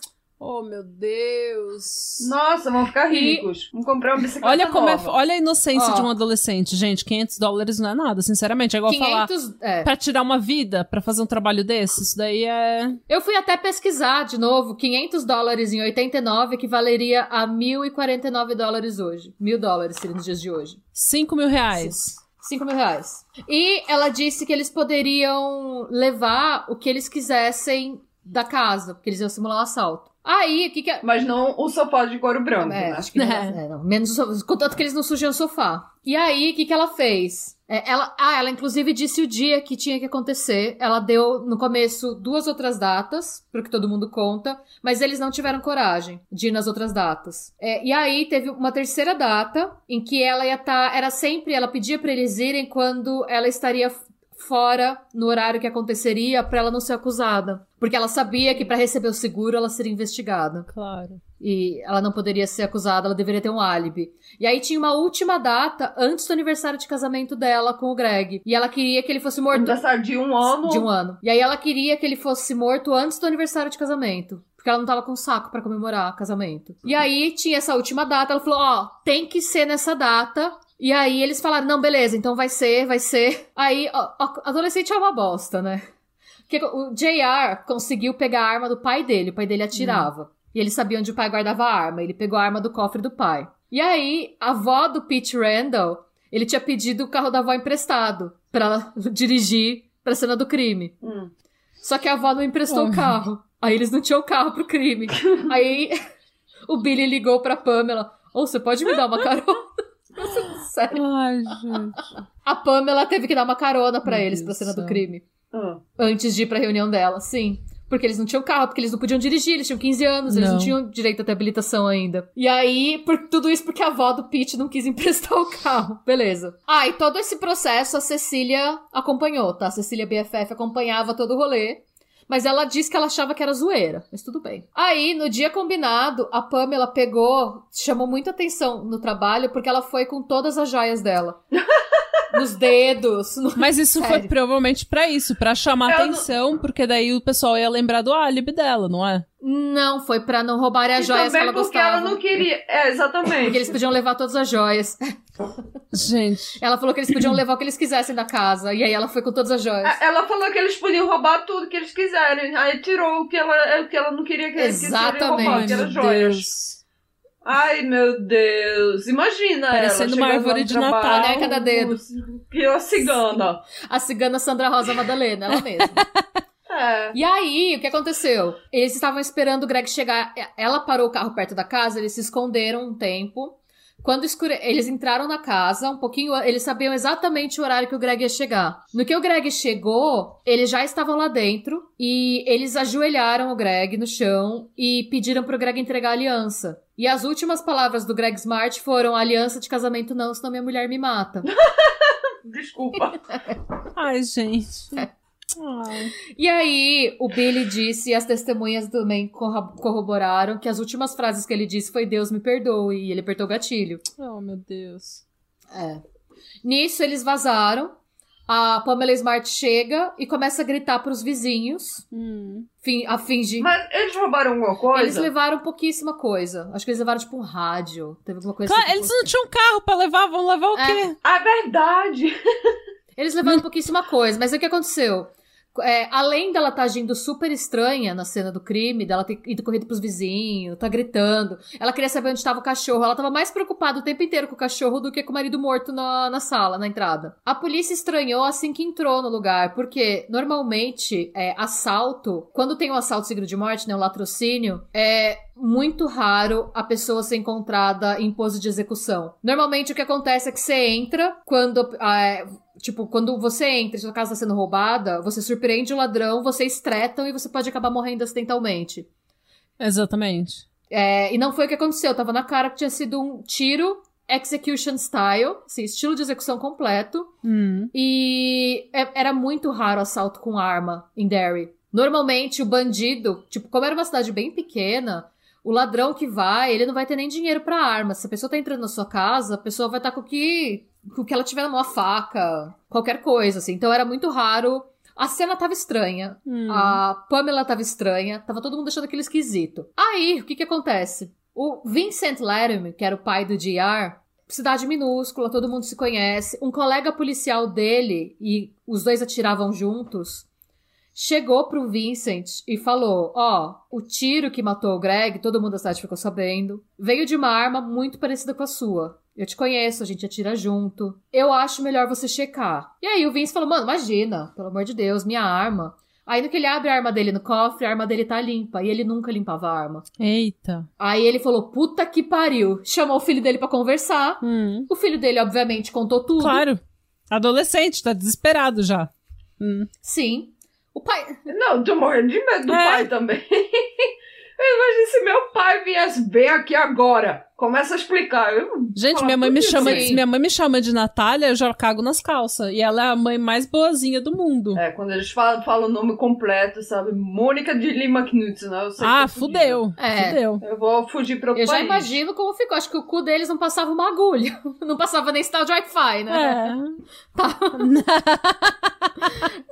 Oh, meu Deus. Nossa, vão ficar E- ricos. Vamos comprar uma bicicleta Olha como é, nova. olha a inocência Ó. de um adolescente, gente. 500 dólares não é nada, sinceramente. É igual falar 500... É. pra tirar uma vida, pra fazer um trabalho desse. Isso daí é. Eu fui até pesquisar de novo, 500 dólares em 89 equivaleria a 1.049 dólares hoje. Mil dólares seria nos dias de hoje. 5 mil reais. 5 mil reais. E ela disse que eles poderiam levar o que eles quisessem da casa, porque eles iam simular um assalto. Aí, o que que... a- Mas não o sofá de couro branco, É, né? acho que não, é, não. Menos o sofá, contanto que eles não sujam o sofá. E aí, o que, que ela fez? É, ela, ah, ela inclusive disse o dia que tinha que acontecer. Ela deu no começo duas outras datas, pro que todo mundo conta, mas eles não tiveram coragem de ir nas outras datas. É, e aí teve uma terceira data em que ela ia estar. era sempre, ela pedia pra eles irem quando ela estaria fora no horário que aconteceria pra ela não ser acusada. Porque ela sabia que pra receber o seguro ela seria investigada Claro. e ela não poderia ser acusada, ela deveria ter um álibi. E aí tinha uma última data antes do aniversário de casamento dela com o Greg. E ela queria que ele fosse morto Aniversário de um ano. de um ano. E aí ela queria que ele fosse morto antes do aniversário de casamento. Porque ela não tava com saco pra comemorar o casamento. E aí tinha essa última data, ela falou: ó, tem que ser nessa data. E aí eles falaram: não, beleza, então vai ser, vai ser. Aí, ó, ó, adolescente é uma bosta, né? Porque o JR conseguiu pegar a arma do pai dele, o pai dele atirava. E ele sabia onde o pai guardava a arma, ele pegou a arma do cofre do pai. E aí, a avó do Pete Randall, ele tinha pedido o carro da avó emprestado pra dirigir pra cena do crime. Hum. Só que a avó não emprestou Oh. o carro. Aí eles não tinham carro pro crime. Aí o Billy ligou pra Pamela. Ou você pode me dar uma carona? Sério. Ai, gente. A Pamela teve que dar uma carona pra Meu eles pra cena do crime. Ah. Antes de ir pra reunião dela, sim. Porque eles não tinham carro, porque eles não podiam dirigir, eles tinham 15 anos, eles não Não. tinham direito a ter habilitação ainda. E aí, por tudo isso porque a avó do Pete não quis emprestar o carro. Beleza. Ah, e todo esse processo a Cecília acompanhou, tá? A Cecília BFF acompanhava todo o rolê. Mas ela disse que ela achava que era zoeira, mas tudo bem. Aí, no dia combinado, a Pamela pegou, chamou muita atenção no trabalho, porque ela foi com todas as joias dela. Nos dedos. no- Mas isso foi Sério. provavelmente pra isso, pra chamar Eu não- atenção, porque daí o pessoal ia lembrar do álibi dela, não é? Não, foi pra não roubarem as E joias que ela porque gostava. ela não queria. É, exatamente. Porque eles podiam levar todas as joias. Gente. Ela falou que eles podiam levar o que eles quisessem da casa. E aí ela foi com todas as joias. A- Ela falou que eles podiam roubar tudo que eles quiserem. Aí tirou o que ela, o que ela não queria que eles quisessem Exatamente. roubar, Ai, que era meu joias. Deus. Ai, meu Deus. Imagina Parecendo ela uma árvore de trabalho, Natal. Boneca da dedo. Que a cigana. A cigana Sandra Rosa Madalena, ela mesma. É. E aí, o que aconteceu? Eles estavam esperando o Greg chegar. Ela parou o carro perto da casa, eles se esconderam um tempo. Quando escure... eles entraram na casa, um pouquinho, eles sabiam exatamente o horário que o Greg ia chegar. No que o Greg chegou, eles já estavam lá dentro e eles ajoelharam o Greg no chão e pediram pro Greg entregar a aliança. E as últimas palavras do Greg Smart foram: aliança de casamento não, senão minha mulher me mata. Desculpa. Ai, gente. E aí, o Billy disse, e as testemunhas também corro- corroboraram, que as últimas frases que ele disse foi Deus me perdoe, e ele apertou o gatilho. Oh, meu Deus. É. Nisso, eles vazaram. A Pamela Smart chega e começa a gritar pros vizinhos, Hum. fim- a fingir. Mas eles roubaram alguma coisa? Eles levaram pouquíssima coisa. Acho que eles levaram, tipo, um rádio. Teve alguma coisa Claro, assim, eles não tinham carro pra levar, vão levar o É. quê? Ah, verdade. Eles levaram pouquíssima coisa, mas o que aconteceu? É, além dela estar agindo super estranha na cena do crime, dela ter ido corrido pros vizinhos, tá gritando, ela queria saber onde estava o cachorro, ela tava mais preocupada o tempo inteiro com o cachorro do que com o marido morto na, na sala, na entrada. A polícia estranhou assim que entrou no lugar, porque normalmente é, assalto, quando tem um assalto seguido de morte, né, o latrocínio, é muito raro a pessoa ser encontrada em pose de execução. Normalmente o que acontece é que você entra quando ah, Tipo, quando você entra e sua casa está sendo roubada, você surpreende o ladrão, vocês tretam e você pode acabar morrendo acidentalmente. Exatamente. É, e não foi o que aconteceu. Tava na cara que tinha sido um tiro execution style, assim, estilo de execução completo. Hum. E é- era muito raro assalto com arma em Derry. Normalmente o bandido, tipo, como era uma cidade bem pequena, o ladrão que vai, ele não vai ter nem dinheiro pra arma. Se a pessoa tá entrando na sua casa, a pessoa vai estar com o que o que ela tiver na mão, uma faca, qualquer coisa, assim. Então era muito raro. A cena tava estranha. Hum. A Pamela tava estranha, tava todo mundo achando aquilo esquisito. Aí, o que que acontece? O Vincent Laramie, que era o pai do JR, cidade minúscula, todo mundo se conhece. Um colega policial dele, e os dois atiravam juntos, chegou pro Vincent e falou: Ó, o tiro que matou o Greg, todo mundo da cidade ficou sabendo, veio de uma arma muito parecida com a sua. Eu te conheço, a gente atira junto. Eu acho melhor você checar. E aí o Vince falou: Mano, imagina, pelo amor de Deus, minha arma. Aí no que ele abre a arma dele no cofre, a arma dele tá limpa. E ele nunca limpava a arma. Eita. Aí ele falou: Puta que pariu. Chamou o filho dele pra conversar. Hum. O filho dele, obviamente, contou tudo. Claro. Adolescente, tá desesperado já. Hum. Sim. O pai. Não, tô morrendo de medo do É. pai também. Imagina se meu pai viesse bem aqui agora. Começa a explicar. Eu- Gente, minha mãe me "Por que chama, sim?" se minha mãe me chama de Natália, eu já cago nas calças. E ela é a mãe mais boazinha do mundo. É, quando eles falam, falam o nome completo, sabe? Mônica de Lima Knudsen, né? Eu sei que ah, fudeu. É. Fudeu. Eu vou fugir pro Eu já país. imagino como ficou. Acho que o cu deles não passava uma agulha. Não passava nem sinal de Wi-Fi, né? É.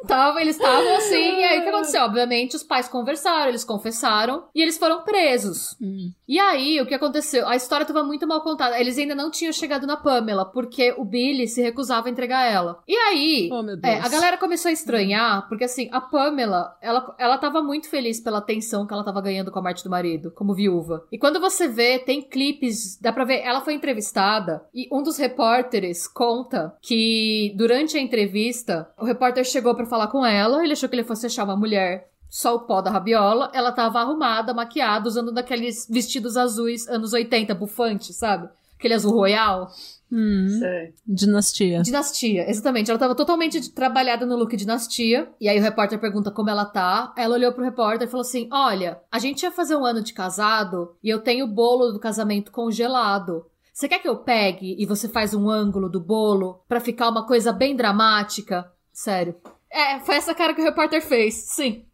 Tava, eles estavam assim, e aí o que aconteceu? Obviamente, os pais conversaram, eles confessaram e eles foram presos. Hum. E aí, o que aconteceu? A história tava muito mal contada. Eles ainda não tinham chegado na Pamela, porque o Billy se recusava a entregar ela. E aí, Oh, é, a galera começou a estranhar, porque assim, a Pamela, ela, ela tava muito feliz pela atenção que ela tava ganhando com a morte do marido, como viúva. E quando você vê, tem clipes, dá pra ver, ela foi entrevistada, e um dos repórteres conta que durante a entrevista, o repórter chegou pra falar com ela, ele achou que ele fosse achar uma mulher só o pó da rabiola, ela tava arrumada, maquiada, usando daqueles vestidos azuis anos 80, bufante, sabe? Aquele azul royal. Hum. Sei. Dinastia. Dinastia, exatamente. Ela tava totalmente trabalhada no look dinastia. E aí o repórter pergunta como ela tá. Ela olhou pro repórter e falou assim: Olha, a gente ia fazer um ano de casado e eu tenho o bolo do casamento congelado. Você quer que eu pegue e você faz um ângulo do bolo pra ficar uma coisa bem dramática? Sério. É, foi essa cara que o repórter fez, sim.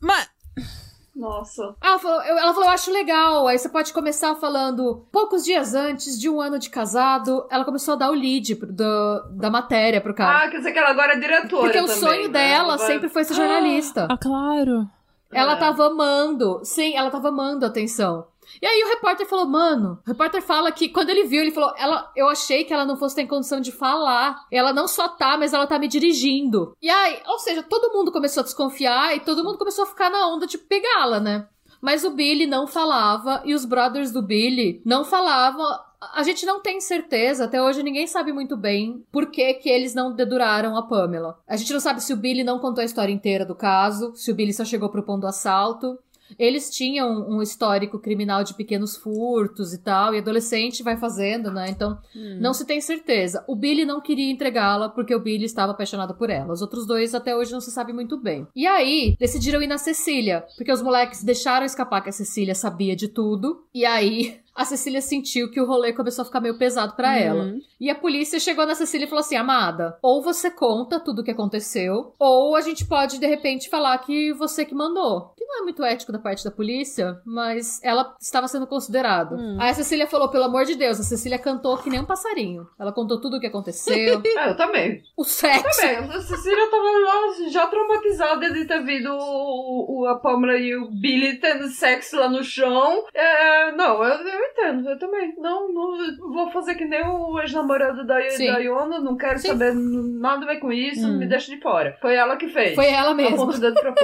Mas. Nossa. Ela falou, eu, ela falou, eu acho legal. Aí você pode começar falando, poucos dias antes de um ano de casado, ela começou a dar o lead pro- do, da matéria pro cara. Ah, quer dizer que ela agora é diretora Porque o também, sonho né? dela Vai- sempre foi ser jornalista. Ah, claro. Ela É. tava amando. Sim, ela tava amando a atenção. E aí o repórter falou, mano, o repórter fala que quando ele viu, ele falou, ela, eu achei que ela não fosse ter condição de falar. Ela não só tá, mas ela tá me dirigindo. E aí, ou seja, todo mundo começou a desconfiar e todo mundo começou a ficar na onda de pegá-la, né? Mas o Billy não falava e os brothers do Billy não falavam. A gente não tem certeza, até hoje ninguém sabe muito bem por que, que eles não deduraram a Pamela. A gente não sabe se o Billy não contou a história inteira do caso, se o Billy só chegou pro ponto do assalto. Eles tinham um histórico criminal de pequenos furtos e tal, e adolescente vai fazendo, né? Então, não se tem certeza. O Billy não queria entregá-la porque o Billy estava apaixonado por ela. Os outros dois até hoje não se sabe muito bem. E aí, decidiram ir na Cecília, porque os moleques deixaram escapar que a Cecília sabia de tudo. E aí, a Cecília sentiu que o rolê começou a ficar meio pesado pra ela. Uhum. E a polícia chegou na Cecília e falou assim: Amada, ou você conta tudo o que aconteceu, ou a gente pode de repente falar que você que mandou. Que não é muito ético da parte da polícia, mas ela estava sendo considerado. Hum. Aí a Cecília falou: pelo amor de Deus, a Cecília cantou que nem um passarinho. Ela contou tudo o que aconteceu, Ah, eu também. o sexo. Também. A Cecília tava lá já traumatizada de ter visto o, o- a Pamela e o Billy tendo sexo lá no chão. É, não, eu, eu entendo, eu também. Não, não vou fazer que nem o ex-namorado da, Sim. da Iona, não quero Sim. saber nada a ver com isso, Hum. me deixa de fora. Foi ela que fez. Foi ela mesma. Aponta o dedo pra.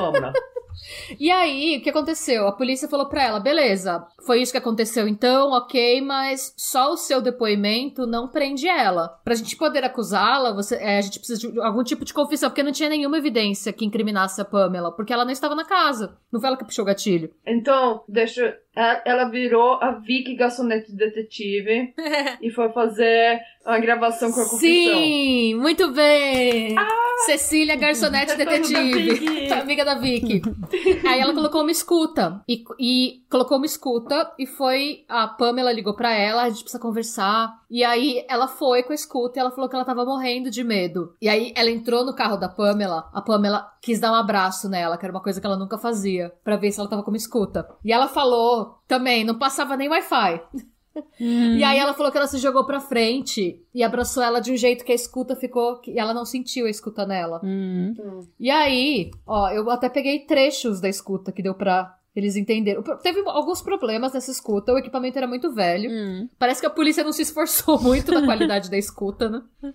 E aí, o que aconteceu? A polícia falou pra ela: beleza, foi isso que aconteceu então, ok, mas só o seu depoimento não prende ela. Pra gente poder acusá-la, você, é, a gente precisa de algum tipo de confissão, porque não tinha nenhuma evidência que incriminasse a Pamela, porque ela não estava na casa. Não foi ela que puxou o gatilho. Então, deixa. A- Ela virou a Vicky Garçonete Detetive e foi fazer a gravação com a confissão. Sim, muito bem! Cecília Garçonete da Detetive. Vicky. Amiga da Vicky. Aí ela colocou uma escuta. E, e colocou uma escuta e foi. A Pamela ligou pra ela, a gente precisa conversar. E aí ela foi com a escuta e ela falou que ela tava morrendo de medo. E aí ela entrou no carro da Pamela. A Pamela quis dar um abraço nela, que era uma coisa que ela nunca fazia, pra ver se ela tava com uma escuta. E ela falou também, não passava nem Wi-Fi. Hum. E aí ela falou que ela se jogou pra frente e abraçou ela de um jeito que a escuta ficou. E ela não sentiu a escuta nela. Hum. E aí, ó, eu até peguei trechos da escuta que deu pra eles entenderem. Pro- Teve alguns problemas nessa escuta, o equipamento era muito velho. Hum. Parece que a polícia não se esforçou muito na qualidade da escuta, né?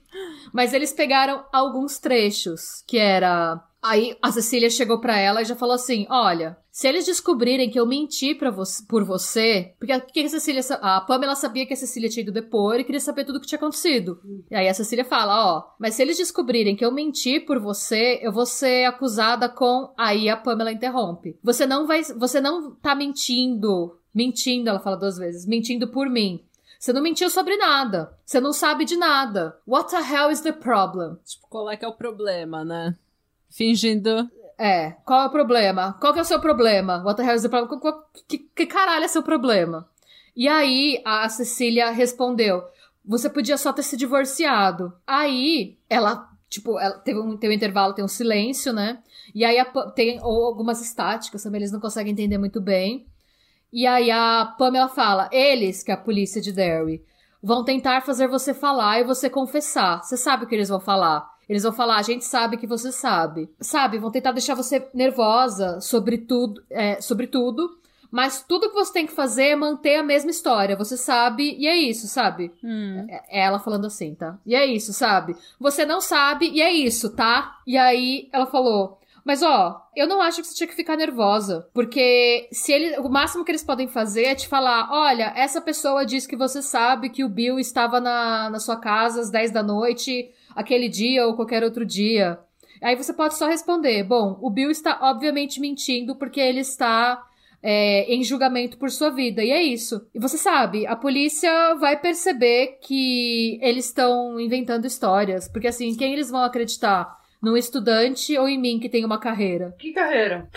Mas eles pegaram alguns trechos, que era. Aí a Cecília chegou pra ela e já falou assim: Olha, se eles descobrirem que eu menti pra vo por você. Porque o que a Cecília. A Pamela sabia que a Cecília tinha ido depor e queria saber tudo o que tinha acontecido. E aí a Cecília fala: Ó, mas se eles descobrirem que eu menti por você, eu vou ser acusada com. Aí a Pamela interrompe. Você não vai. Você não tá mentindo. Mentindo, ela fala duas vezes. Mentindo por mim. Você não mentiu sobre nada. Você não sabe de nada. What the hell is the problem? Tipo, qual é que é o problema, né? Fingindo. É, qual é o problema? Qual que é o seu problema? What the hell is the problem? Qual- qual- Que, que caralho é seu problema? E aí a Cecília respondeu: Você podia só ter se divorciado. Aí ela, tipo, ela teve um, tem um intervalo, tem um silêncio, né? E aí a tem ou algumas estáticas também, eles não conseguem entender muito bem. E aí a Pamela fala: Eles, que é a polícia de Derry, vão tentar fazer você falar e você confessar. Você sabe o que eles vão falar. Eles vão falar, a gente sabe que você sabe. Sabe, vão tentar deixar você nervosa sobre tudo, é, sobre tudo. Mas tudo que você tem que fazer é manter a mesma história. Você sabe, e é isso, sabe? Hum. É ela falando assim, tá? E é isso, sabe? Você não sabe, e é isso, tá? E aí ela falou. Mas ó, eu não acho que você tinha que ficar nervosa, porque se ele, o máximo que eles podem fazer é te falar, olha, essa pessoa diz que você sabe que o Bill estava na, na sua casa às 10 da noite, aquele dia ou qualquer outro dia. Aí você pode só responder, bom, o Bill está obviamente mentindo porque ele está é, em julgamento por sua vida. E é isso. E você sabe, a polícia vai perceber que eles estão inventando histórias. Porque assim, quem eles vão acreditar? Num estudante ou em mim que tem uma carreira? Que carreira.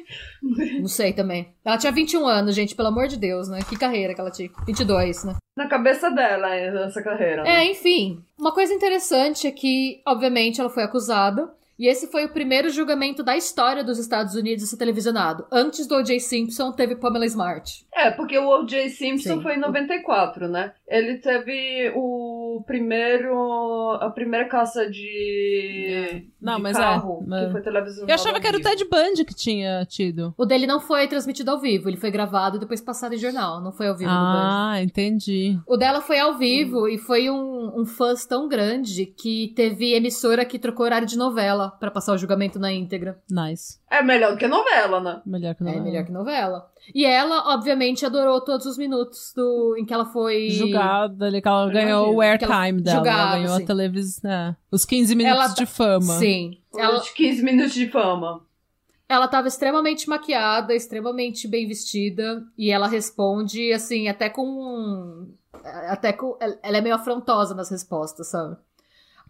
Não sei também. Ela tinha 21 anos, gente, pelo amor de Deus, né? Que carreira que ela tinha? 22, né? Na cabeça dela, essa carreira. É, enfim. Uma coisa interessante é que, obviamente, ela foi acusada. E esse foi o primeiro julgamento da história dos Estados Unidos a ser televisionado. Antes do O.J. Simpson, teve Pamela Smart. É, porque o O.J. Simpson Sim. foi em 94, né? Ele teve o primeiro. a primeira caça de. Não, de mas é, carro mas- que foi televisionado. Eu achava que era o. Ted Bundy que tinha tido. O dele não foi transmitido ao vivo, ele foi gravado e depois passado em jornal, não foi ao vivo. Ah, entendi. O dela foi ao vivo e foi um, um fãs tão grande que teve emissora que trocou horário de novela pra passar o julgamento na íntegra. Nice. É melhor do que novela, né? Melhor que não. É melhor que novela. E ela, obviamente, adorou todos os minutos do, em que ela foi. Julgada ali, que ela ganhou o airtime dela. julgada, ela ganhou sim. a televisão. né? Os 15 minutos Ela- de fama. Sim. Ela, Os 15 minutos de fama. ela tava extremamente maquiada, extremamente bem vestida. E ela responde, assim, até com. Até com. Ela é meio afrontosa nas respostas, sabe?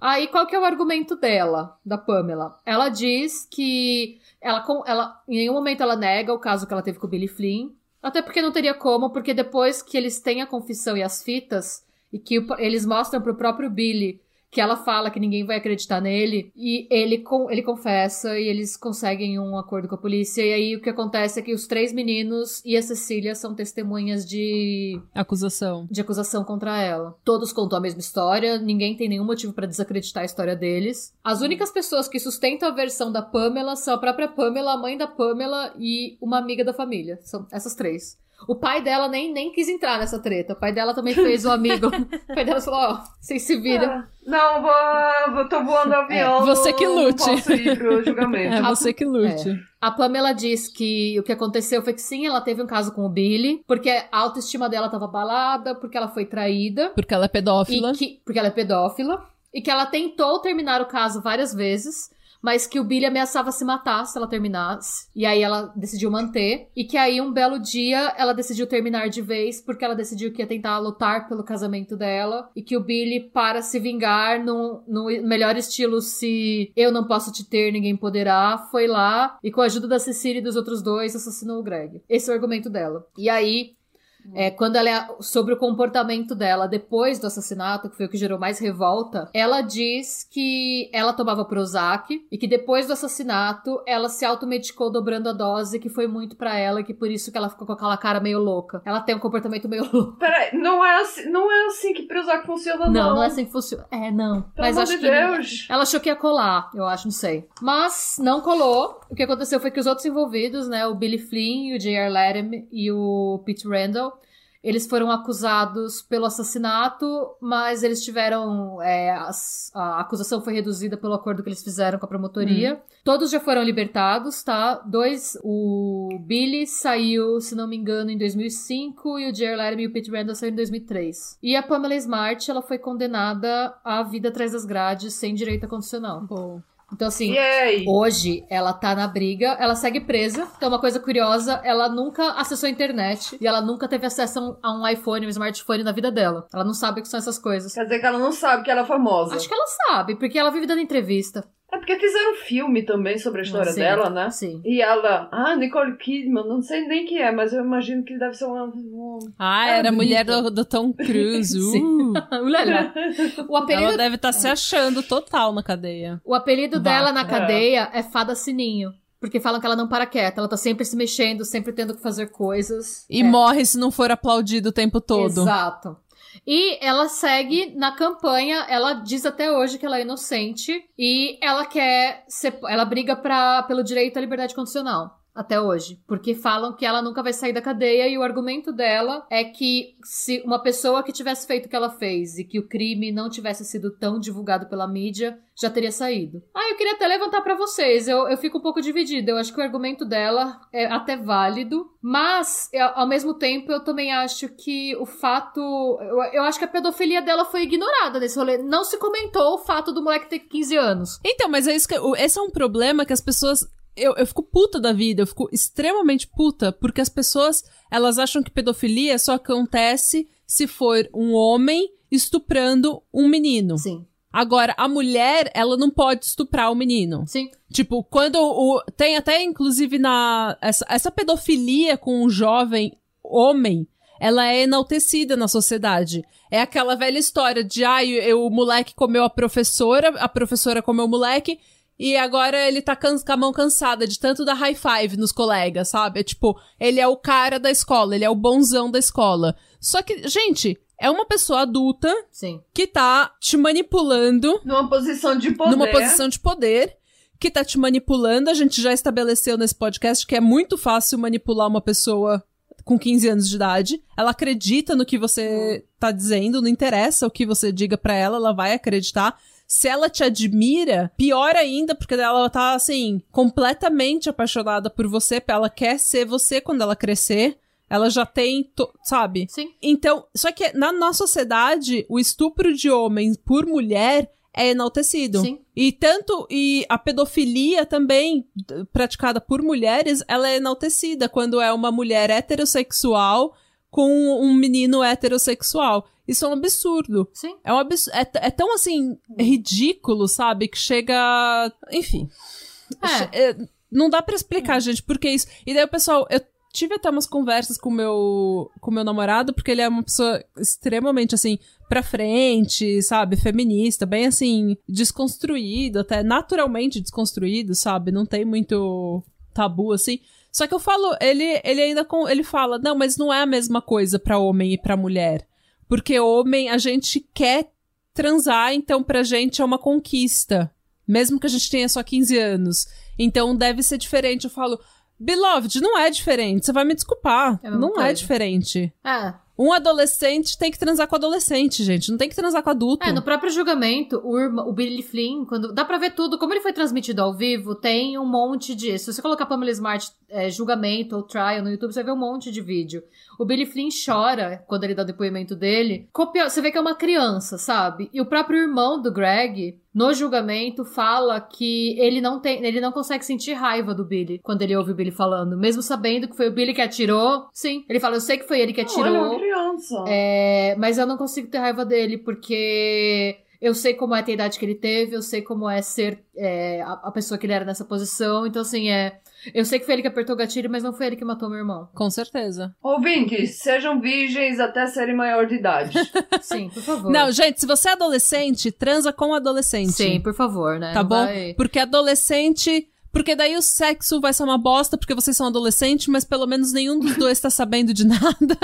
Aí, qual que é o argumento dela, da Pamela? Ela diz que ela, ela em nenhum momento ela nega o caso que ela teve com o Billy Flynn. Até porque não teria como, porque depois que eles têm a confissão e as fitas, e que eles mostram pro próprio Billy que ela fala que ninguém vai acreditar nele, e ele, com, ele confessa e eles conseguem um acordo com a polícia. E aí o que acontece é que os três meninos e a Cecília são testemunhas de Acusação. de acusação contra ela. Todos contam a mesma história, ninguém tem nenhum motivo pra desacreditar a história deles. As únicas pessoas que sustentam a versão da Pamela são a própria Pamela, a mãe da Pamela e uma amiga da família. São essas três. O pai dela nem, nem quis entrar nessa treta. O pai dela também fez um amigo. o pai dela falou: Ó, vocês se viram. Ah, Não, vou, vou, tô voando avião. É, você que lute. Não posso ir pro julgamento. É você que lute. A Pamela diz que o que aconteceu foi que sim, ela teve um caso com o Billy, porque a autoestima dela tava abalada, porque ela foi traída. Porque ela é pedófila. E que, porque ela é pedófila. E que ela tentou terminar o caso várias vezes, mas que o Billy ameaçava se matar se ela terminasse. E aí ela decidiu manter. E que aí, um belo dia, ela decidiu terminar de vez, porque ela decidiu que ia tentar lutar pelo casamento dela. E que o Billy, para se vingar, no, no melhor estilo, se eu não posso te ter, ninguém poderá, foi lá e, com a ajuda da Cecília e dos outros dois, assassinou o Greg. Esse é o argumento dela. E aí, é, quando ela é sobre o comportamento dela depois do assassinato, que foi o que gerou mais revolta, ela diz que ela tomava Prozac e que depois do assassinato ela se automedicou dobrando a dose, que foi muito pra ela, e que por isso que ela ficou com aquela cara meio louca. Ela tem um comportamento meio louco. Peraí, não é assim, não é assim que Prozac funciona, não. Não, não é assim que funciona. É, não. Pelo Mas amor acho de que Deus. ela achou que ia colar, eu acho, não sei. Mas não colou. O que aconteceu foi que os outros envolvidos, né, o Billy Flynn, o J.R. Latham e o Pete Randall, eles foram acusados pelo assassinato, mas eles tiveram. é, as- a acusação foi reduzida pelo acordo que eles fizeram com a promotoria. Todos já foram libertados, tá? Dois. O Billy saiu, se não me engano, em 2005 e o J.R. Latham e o Pete Randall saíram em 2003. E a Pamela Smart, ela foi condenada à vida atrás das grades sem direito condicional. Pô. Então, assim. Hoje ela tá na briga, ela segue presa. Então, uma coisa curiosa, ela nunca acessou a internet e ela nunca teve acesso a um- a um iPhone, um smartphone na vida dela. Ela não sabe o que são essas coisas. Quer dizer que ela não sabe que ela é famosa. Acho que ela sabe, porque ela vive dando entrevista. É porque fizeram um filme também sobre a história Sim, dela, né? Sim. E ela, ah, Nicole Kidman, não sei nem quem é, mas eu imagino que deve ser uma. uma- Ah, É era a mulher do, do Tom Cruise. Sim. Uh. Ulala. O apelido, Ela deve estar se achando total na cadeia. o apelido Vaca. dela na cadeia é Fada Sininho. Porque falam que ela não para quieta, ela tá sempre se mexendo, sempre tendo que fazer coisas. E É. morre se não for aplaudido o tempo todo. Exato. E ela segue na campanha, ela diz até hoje que ela é inocente e ela quer ser, ela briga pra, pelo direito à liberdade condicional. Até hoje. Porque falam que ela nunca vai sair da cadeia e o argumento dela é que se uma pessoa que tivesse feito o que ela fez e que o crime não tivesse sido tão divulgado pela mídia, já teria saído. Ah, eu queria até levantar pra vocês. Eu, eu fico um pouco dividida. Eu acho que o argumento dela é até válido, mas ao mesmo tempo eu também acho que o fato. Eu, eu acho que a pedofilia dela foi ignorada nesse rolê. Não se comentou o fato do moleque ter 15 anos. Então, mas é isso que. Esse é um problema que as pessoas. Eu, eu fico puta da vida, eu fico extremamente puta, porque as pessoas, elas acham que pedofilia só acontece se for um homem estuprando um menino. Sim. Agora, a mulher, ela não pode estuprar o menino. Sim. Tipo, quando o. Tem até, inclusive, na. Essa, essa pedofilia com um jovem homem, ela é enaltecida na sociedade. É aquela velha história de, ai, eu- o moleque comeu a professora, a professora comeu o moleque, e agora ele tá com a mão cansada de tanto dar high five nos colegas, sabe? É tipo, ele é o cara da escola, ele é o bonzão da escola. Só que, gente, é uma pessoa adulta Sim. que tá te manipulando Numa posição de poder. numa posição de poder que tá te manipulando. A gente já estabeleceu nesse podcast que é muito fácil manipular uma pessoa com 15 anos de idade. Ela acredita no que você tá dizendo, não interessa o que você diga pra ela, ela vai acreditar. Se ela te admira, pior ainda, porque ela tá, assim, completamente apaixonada por você, ela quer ser você quando ela crescer. Ela já tem, sabe? Sim. Então, só que na nossa sociedade, o estupro de homem por mulher é enaltecido. Sim. E tanto e a pedofilia também praticada por mulheres, ela é enaltecida quando é uma mulher heterossexual com um menino heterossexual. Isso é um absurdo. Sim. É um é, é tão assim ridículo, sabe, que chega, enfim. É. É, não dá pra explicar, gente, por que isso. E daí o pessoal, eu tive até umas conversas com o meu com o meu namorado, porque ele é uma pessoa extremamente assim pra frente, sabe, feminista, bem assim desconstruído, até naturalmente desconstruído, sabe? Não tem muito tabu assim. Só que eu falo, ele ele ainda com ele fala: "Não, mas não é a mesma coisa pra homem e pra mulher". Porque homem a gente quer transar, então pra gente é uma conquista. Mesmo que a gente tenha só 15 anos. Então deve ser diferente. Eu falo, Beloved, não é diferente. Você vai me desculpar. É não é diferente. É. Um adolescente tem que transar com adolescente, gente. Não tem que transar com adulto. É, no próprio julgamento, o, irmã- o Billy Flynn, quando. Dá pra ver tudo. Como ele foi transmitido ao vivo, tem um monte de. Se você colocar Pamela Smart é, julgamento ou trial no YouTube, você ver um monte de vídeo. O Billy Flynn chora quando ele dá o depoimento dele. Copia... Você vê que é uma criança, sabe? E o próprio irmão do Greg, no julgamento, fala que ele não tem. Ele não consegue sentir raiva do Billy quando ele ouve o Billy falando. Mesmo sabendo que foi o Billy que atirou. Sim. Ele fala, eu sei que foi ele que atirou. ele é uma criança. É, mas eu não consigo ter raiva dele, porque eu sei como é ter a idade que ele teve, eu sei como é ser é, a, a pessoa que ele era nessa posição. Então, assim, é. Eu sei que foi ele que apertou o gatilho, mas não foi ele que matou meu irmão. Com certeza. Ouvintes, sejam virgens até serem maior de idade. Sim, por favor. Não, gente, se você é adolescente, transa com adolescente. Sim, por favor, né? Tá Não bom? vai- Porque adolescente. Porque daí o sexo vai ser uma bosta porque vocês são adolescentes, mas pelo menos nenhum dos dois tá sabendo de nada.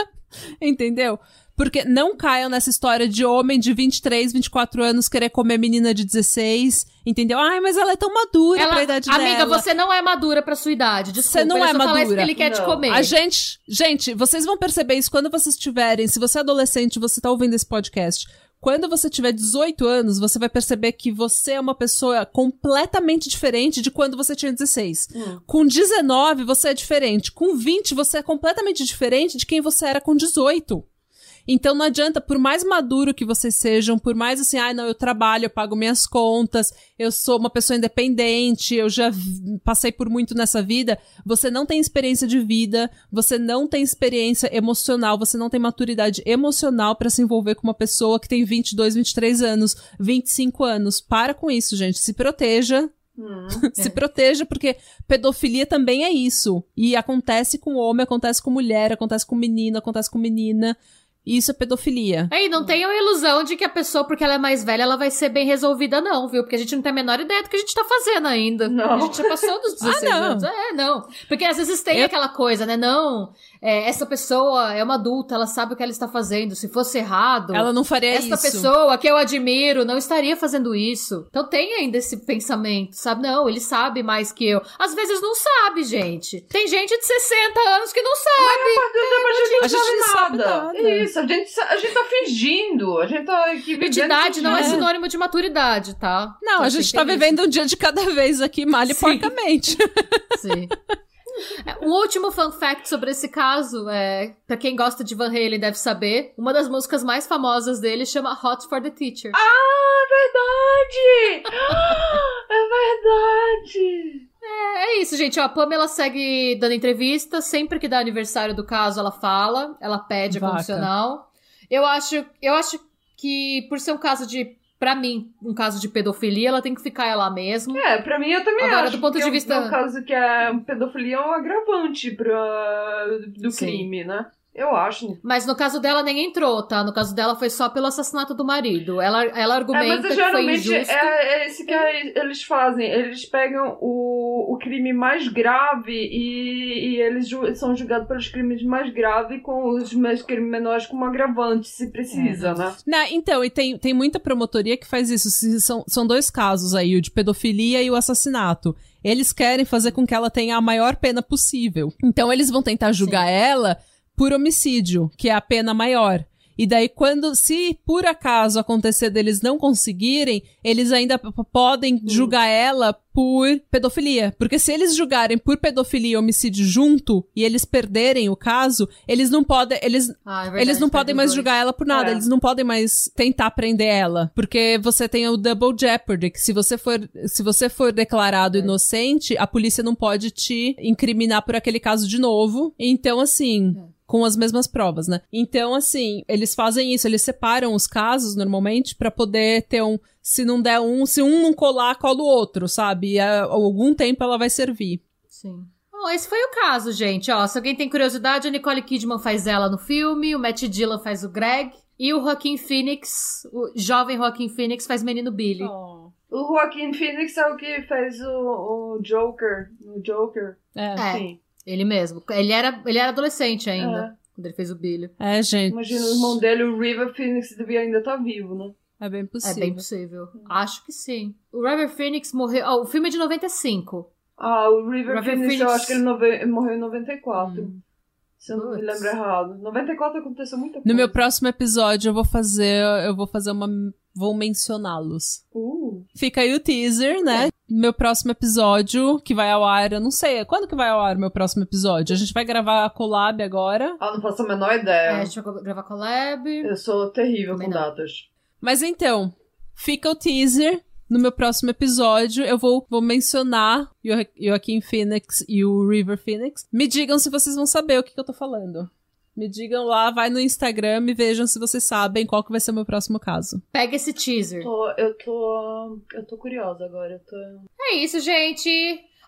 Entendeu? Porque não caiam nessa história de homem de 23, 24 anos querer comer menina de 16. Entendeu? Ai, mas ela é tão madura Ela- pra idade amiga, dela. você não é madura pra sua idade. Desculpa, Você não ele é só fala isso madura. porque ele quer te Não. comer. A gente, gente, vocês vão perceber isso quando vocês tiverem, se você é adolescente, você tá ouvindo esse podcast, quando você tiver 18 anos, você vai perceber que você é uma pessoa completamente diferente de quando você tinha 16. Hum. Com 19, você é diferente. Com 20, você é completamente diferente de quem você era com 18. Então não adianta, por mais maduro que vocês sejam, por mais assim, ai, não, eu trabalho, eu pago minhas contas, eu sou uma pessoa independente, eu já passei por muito nessa vida, você não tem experiência de vida, você não tem experiência emocional, você não tem maturidade emocional pra se envolver com uma pessoa que tem 22, 23 anos, 25 anos. Para com isso, gente, se proteja, Hum. se proteja, porque pedofilia também é isso. E acontece com homem, acontece com mulher, acontece com menino, acontece com menina. E isso é pedofilia. Ei, não tenham a ilusão de que a pessoa, porque ela é mais velha, ela vai ser bem resolvida, não, viu? Porque a gente não tem a menor ideia do que a gente tá fazendo ainda. Não. A gente já passou dos 16 Ah, não. anos. É, não. Porque às vezes tem Eu- aquela coisa, né? Não, é, essa pessoa é uma adulta, ela sabe o que ela está fazendo. Se fosse errado, Ela não faria essa isso. pessoa que eu admiro não estaria fazendo isso. Então tem ainda esse pensamento, sabe? Não, ele sabe mais que eu. Às vezes não sabe, gente. Tem gente de 60 anos que não sabe. A gente não sabe nada. nada. Isso, a gente, a gente tá fingindo. A gente tá aqui vivendo. de idade não é É. sinônimo de maturidade, tá? Não, a Então, gente tem tá isso. vivendo um dia de cada vez aqui, malha Sim. porcamente. Sim. É, Um último fun fact sobre esse caso é, pra quem gosta de Van Halen deve saber, uma das músicas mais famosas dele chama Hot for the Teacher. Ah, é verdade! é verdade! É isso, gente. Ó, a Pamela segue dando entrevista. Sempre que dá aniversário do caso, ela fala. Ela pede a Vaca. condicional. Eu acho, eu acho que, por ser um caso de. Pra mim, um caso de pedofilia, ela tem que ficar lá mesmo. É, pra mim eu também Agora, acho. do ponto de é um- vista- É um caso que a pedofilia é um agravante pra, do Sim. crime, né? Eu acho. Mas no caso dela nem entrou, tá? No caso dela foi só pelo assassinato do marido. Ela, ela É, argumenta mas que foi geralmente injusto. é, é isso que é- eles fazem. Eles pegam o, o crime mais grave e, e eles ju- são julgados pelos crimes mais graves com os mais crimes menores como agravante, se precisa, né? Na- então, e tem, tem muita promotoria que faz isso. São, são dois casos aí, o de pedofilia e o assassinato. Eles querem fazer com que ela tenha a maior pena possível. Então, eles vão tentar julgar ela por homicídio, que é a pena maior. E daí, quando, se por acaso acontecer deles não conseguirem, eles ainda podem julgar ela por pedofilia. Porque se eles julgarem por pedofilia e homicídio junto, e eles perderem o caso, eles não podem, eles, Ah, é verdade, eles não podem mais dois. julgar ela por nada, É. eles não podem mais tentar prender ela, porque você tem o double jeopardy, que se você for, se você for declarado É. inocente, a polícia não pode te incriminar por aquele caso de novo. Então assim, É. com as mesmas provas, né? Então assim, eles fazem isso, eles separam os casos normalmente pra poder ter um se não der um, se um não colar, cola o outro, sabe? E a, algum tempo ela vai servir. Sim. Bom, esse foi o caso, gente. Ó, se alguém tem curiosidade, a Nicole Kidman faz ela no filme, o Matt Dillon faz o Greg, e o Joaquin Phoenix, o jovem Joaquin Phoenix, faz menino Billy. O Joaquin Phoenix é o que fez o, o Joker. O Joker. É. É. Sim. Ele mesmo. Ele era, ele era adolescente ainda, É. quando ele fez o Billy. É, gente. Imagina, o irmão dele, o River Phoenix, devia ainda estar vivo, né? É bem É possível. bem possível. Acho que sim. O River Phoenix morreu. ó, o filme é de 95. Ah, o River, River Phoenix, eu Phoenix. acho que ele nove- morreu em 94. Hum. Se eu não me lembro errado. 94 aconteceu muita coisa. No meu próximo episódio eu vou fazer, eu vou fazer uma vou mencioná-los. Uh, Fica aí o teaser, né? Meu próximo episódio, que vai ao ar, eu não sei, quando que vai ao ar o meu próximo episódio? A gente vai gravar a collab agora. ah, não faço a menor É, ideia. a gente vai gravar collab. Eu sou terrível Também com não. datas. Mas então, fica o teaser. No meu próximo episódio, eu vou, vou mencionar o Jo- Joaquim Phoenix e o River Phoenix. Me digam se vocês vão saber o que, que eu tô falando. Me digam lá, vai no Instagram e vejam se vocês sabem qual que vai ser o meu próximo caso. Pega esse teaser. Tô- eu tô. Eu tô curiosa agora. Eu tô... É isso, gente.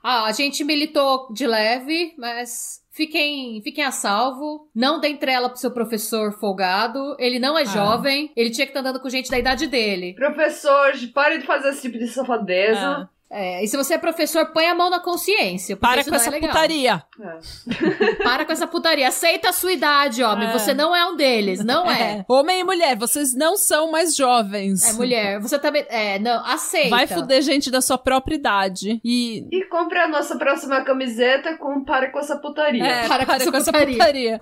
Ah, a gente militou de leve, mas fiquem, fiquem a salvo. Não deem trela pro seu professor folgado. Ele não é jovem. Ele tinha que estar andando com gente da idade dele. Professores, parem de fazer esse tipo de safadeza. Ah, É, e se você é professor, põe a mão na consciência. para com não essa é putaria. É. Para com essa putaria. Aceita a sua idade, homem. É. Você não é um deles. Não é. Homem e mulher, vocês não são mais jovens. É mulher. Você também. É, não, aceita. Vai fuder gente da sua própria idade. E. E compre a nossa próxima camiseta com Pare com essa putaria. É, Para para, com essa com essa putaria. putaria.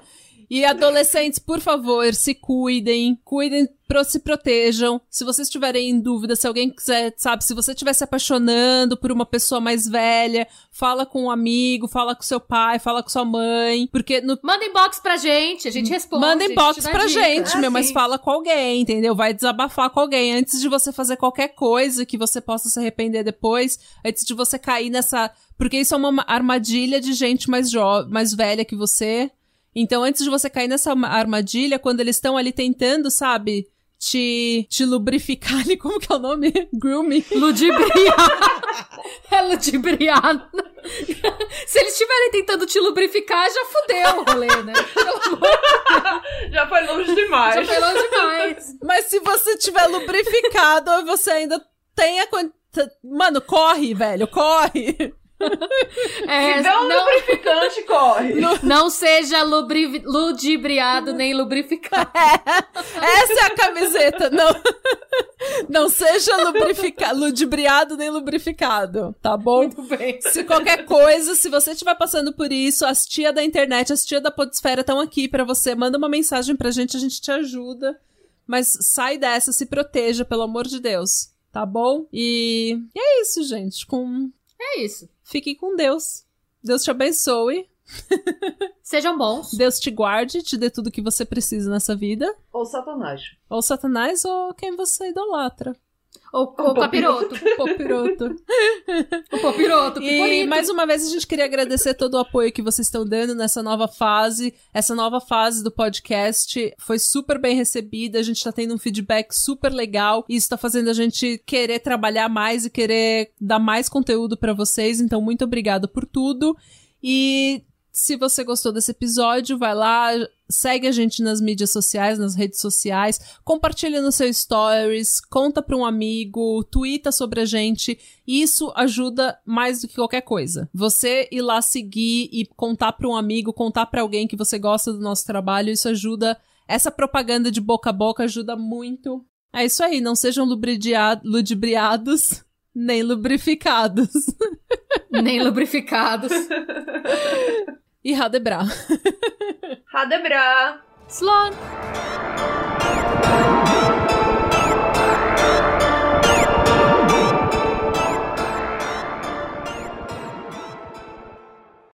E adolescentes, por favor, se cuidem. Cuidem, pro, se protejam. Se vocês tiverem em dúvida, se alguém quiser, sabe, se você estiver se apaixonando por uma pessoa mais velha, fala com um amigo, fala com seu pai, fala com sua mãe. Porque no Manda inbox pra gente, a gente responde. Manda gente inbox pra dica. gente, Ah, meu, mas sim. fala com alguém, entendeu? Vai desabafar com alguém. Antes de você fazer qualquer coisa que você possa se arrepender depois, antes de você cair nessa. Porque isso é uma armadilha de gente mais, jo... mais velha que você. Então, antes de você cair nessa ma- armadilha, quando eles estão ali tentando, sabe? Te, te lubrificar ali, como que é o nome? Grooming. Ludibriar. é ludibriar. Se eles estiverem tentando te lubrificar, já fudeu o rolê, né? Já foi longe demais. já foi longe demais. Mas se você tiver lubrificado, você ainda tem a. Mano, corre, velho, corre. É, Se der um não, lubrificante, corre. não seja lubri- ludibriado nem lubrificado. Essa é a camiseta. Não, não seja lubrifica, ludibriado nem lubrificado, tá bom? Muito bem. Se qualquer coisa, se você estiver passando por isso, as tia da internet, as tia da podesfera estão aqui pra você. Manda uma mensagem pra gente, a gente te ajuda. Mas sai dessa, se proteja, pelo amor de Deus. Tá bom? E, e é isso, gente. Com... É isso. Fiquem com Deus. Deus te abençoe. Sejam bons. Deus te guarde, te dê tudo que você precisa nessa vida. Ou Satanás. Ou Satanás ou quem você idolatra. Ou o capiroto. O Popiroto. O popiroto. E mais uma vez a gente queria agradecer todo o apoio que vocês estão dando nessa nova fase. Essa nova fase do podcast foi super bem recebida. A gente tá tendo um feedback super legal. E isso tá fazendo a gente querer trabalhar mais e querer dar mais conteúdo pra vocês. Então, muito obrigada por tudo. E se você gostou desse episódio, vai lá, segue a gente nas mídias sociais, nas redes sociais, compartilha no seu stories, conta para um amigo, twitta sobre a gente. Isso ajuda mais do que qualquer coisa. Você ir lá seguir e contar para um amigo, contar para alguém que você gosta do nosso trabalho, isso ajuda. Essa propaganda de boca a boca ajuda muito. É isso aí, não sejam ludibriados nem lubrificados. nem lubrificados. Ha det bra. ha det bra. Så long!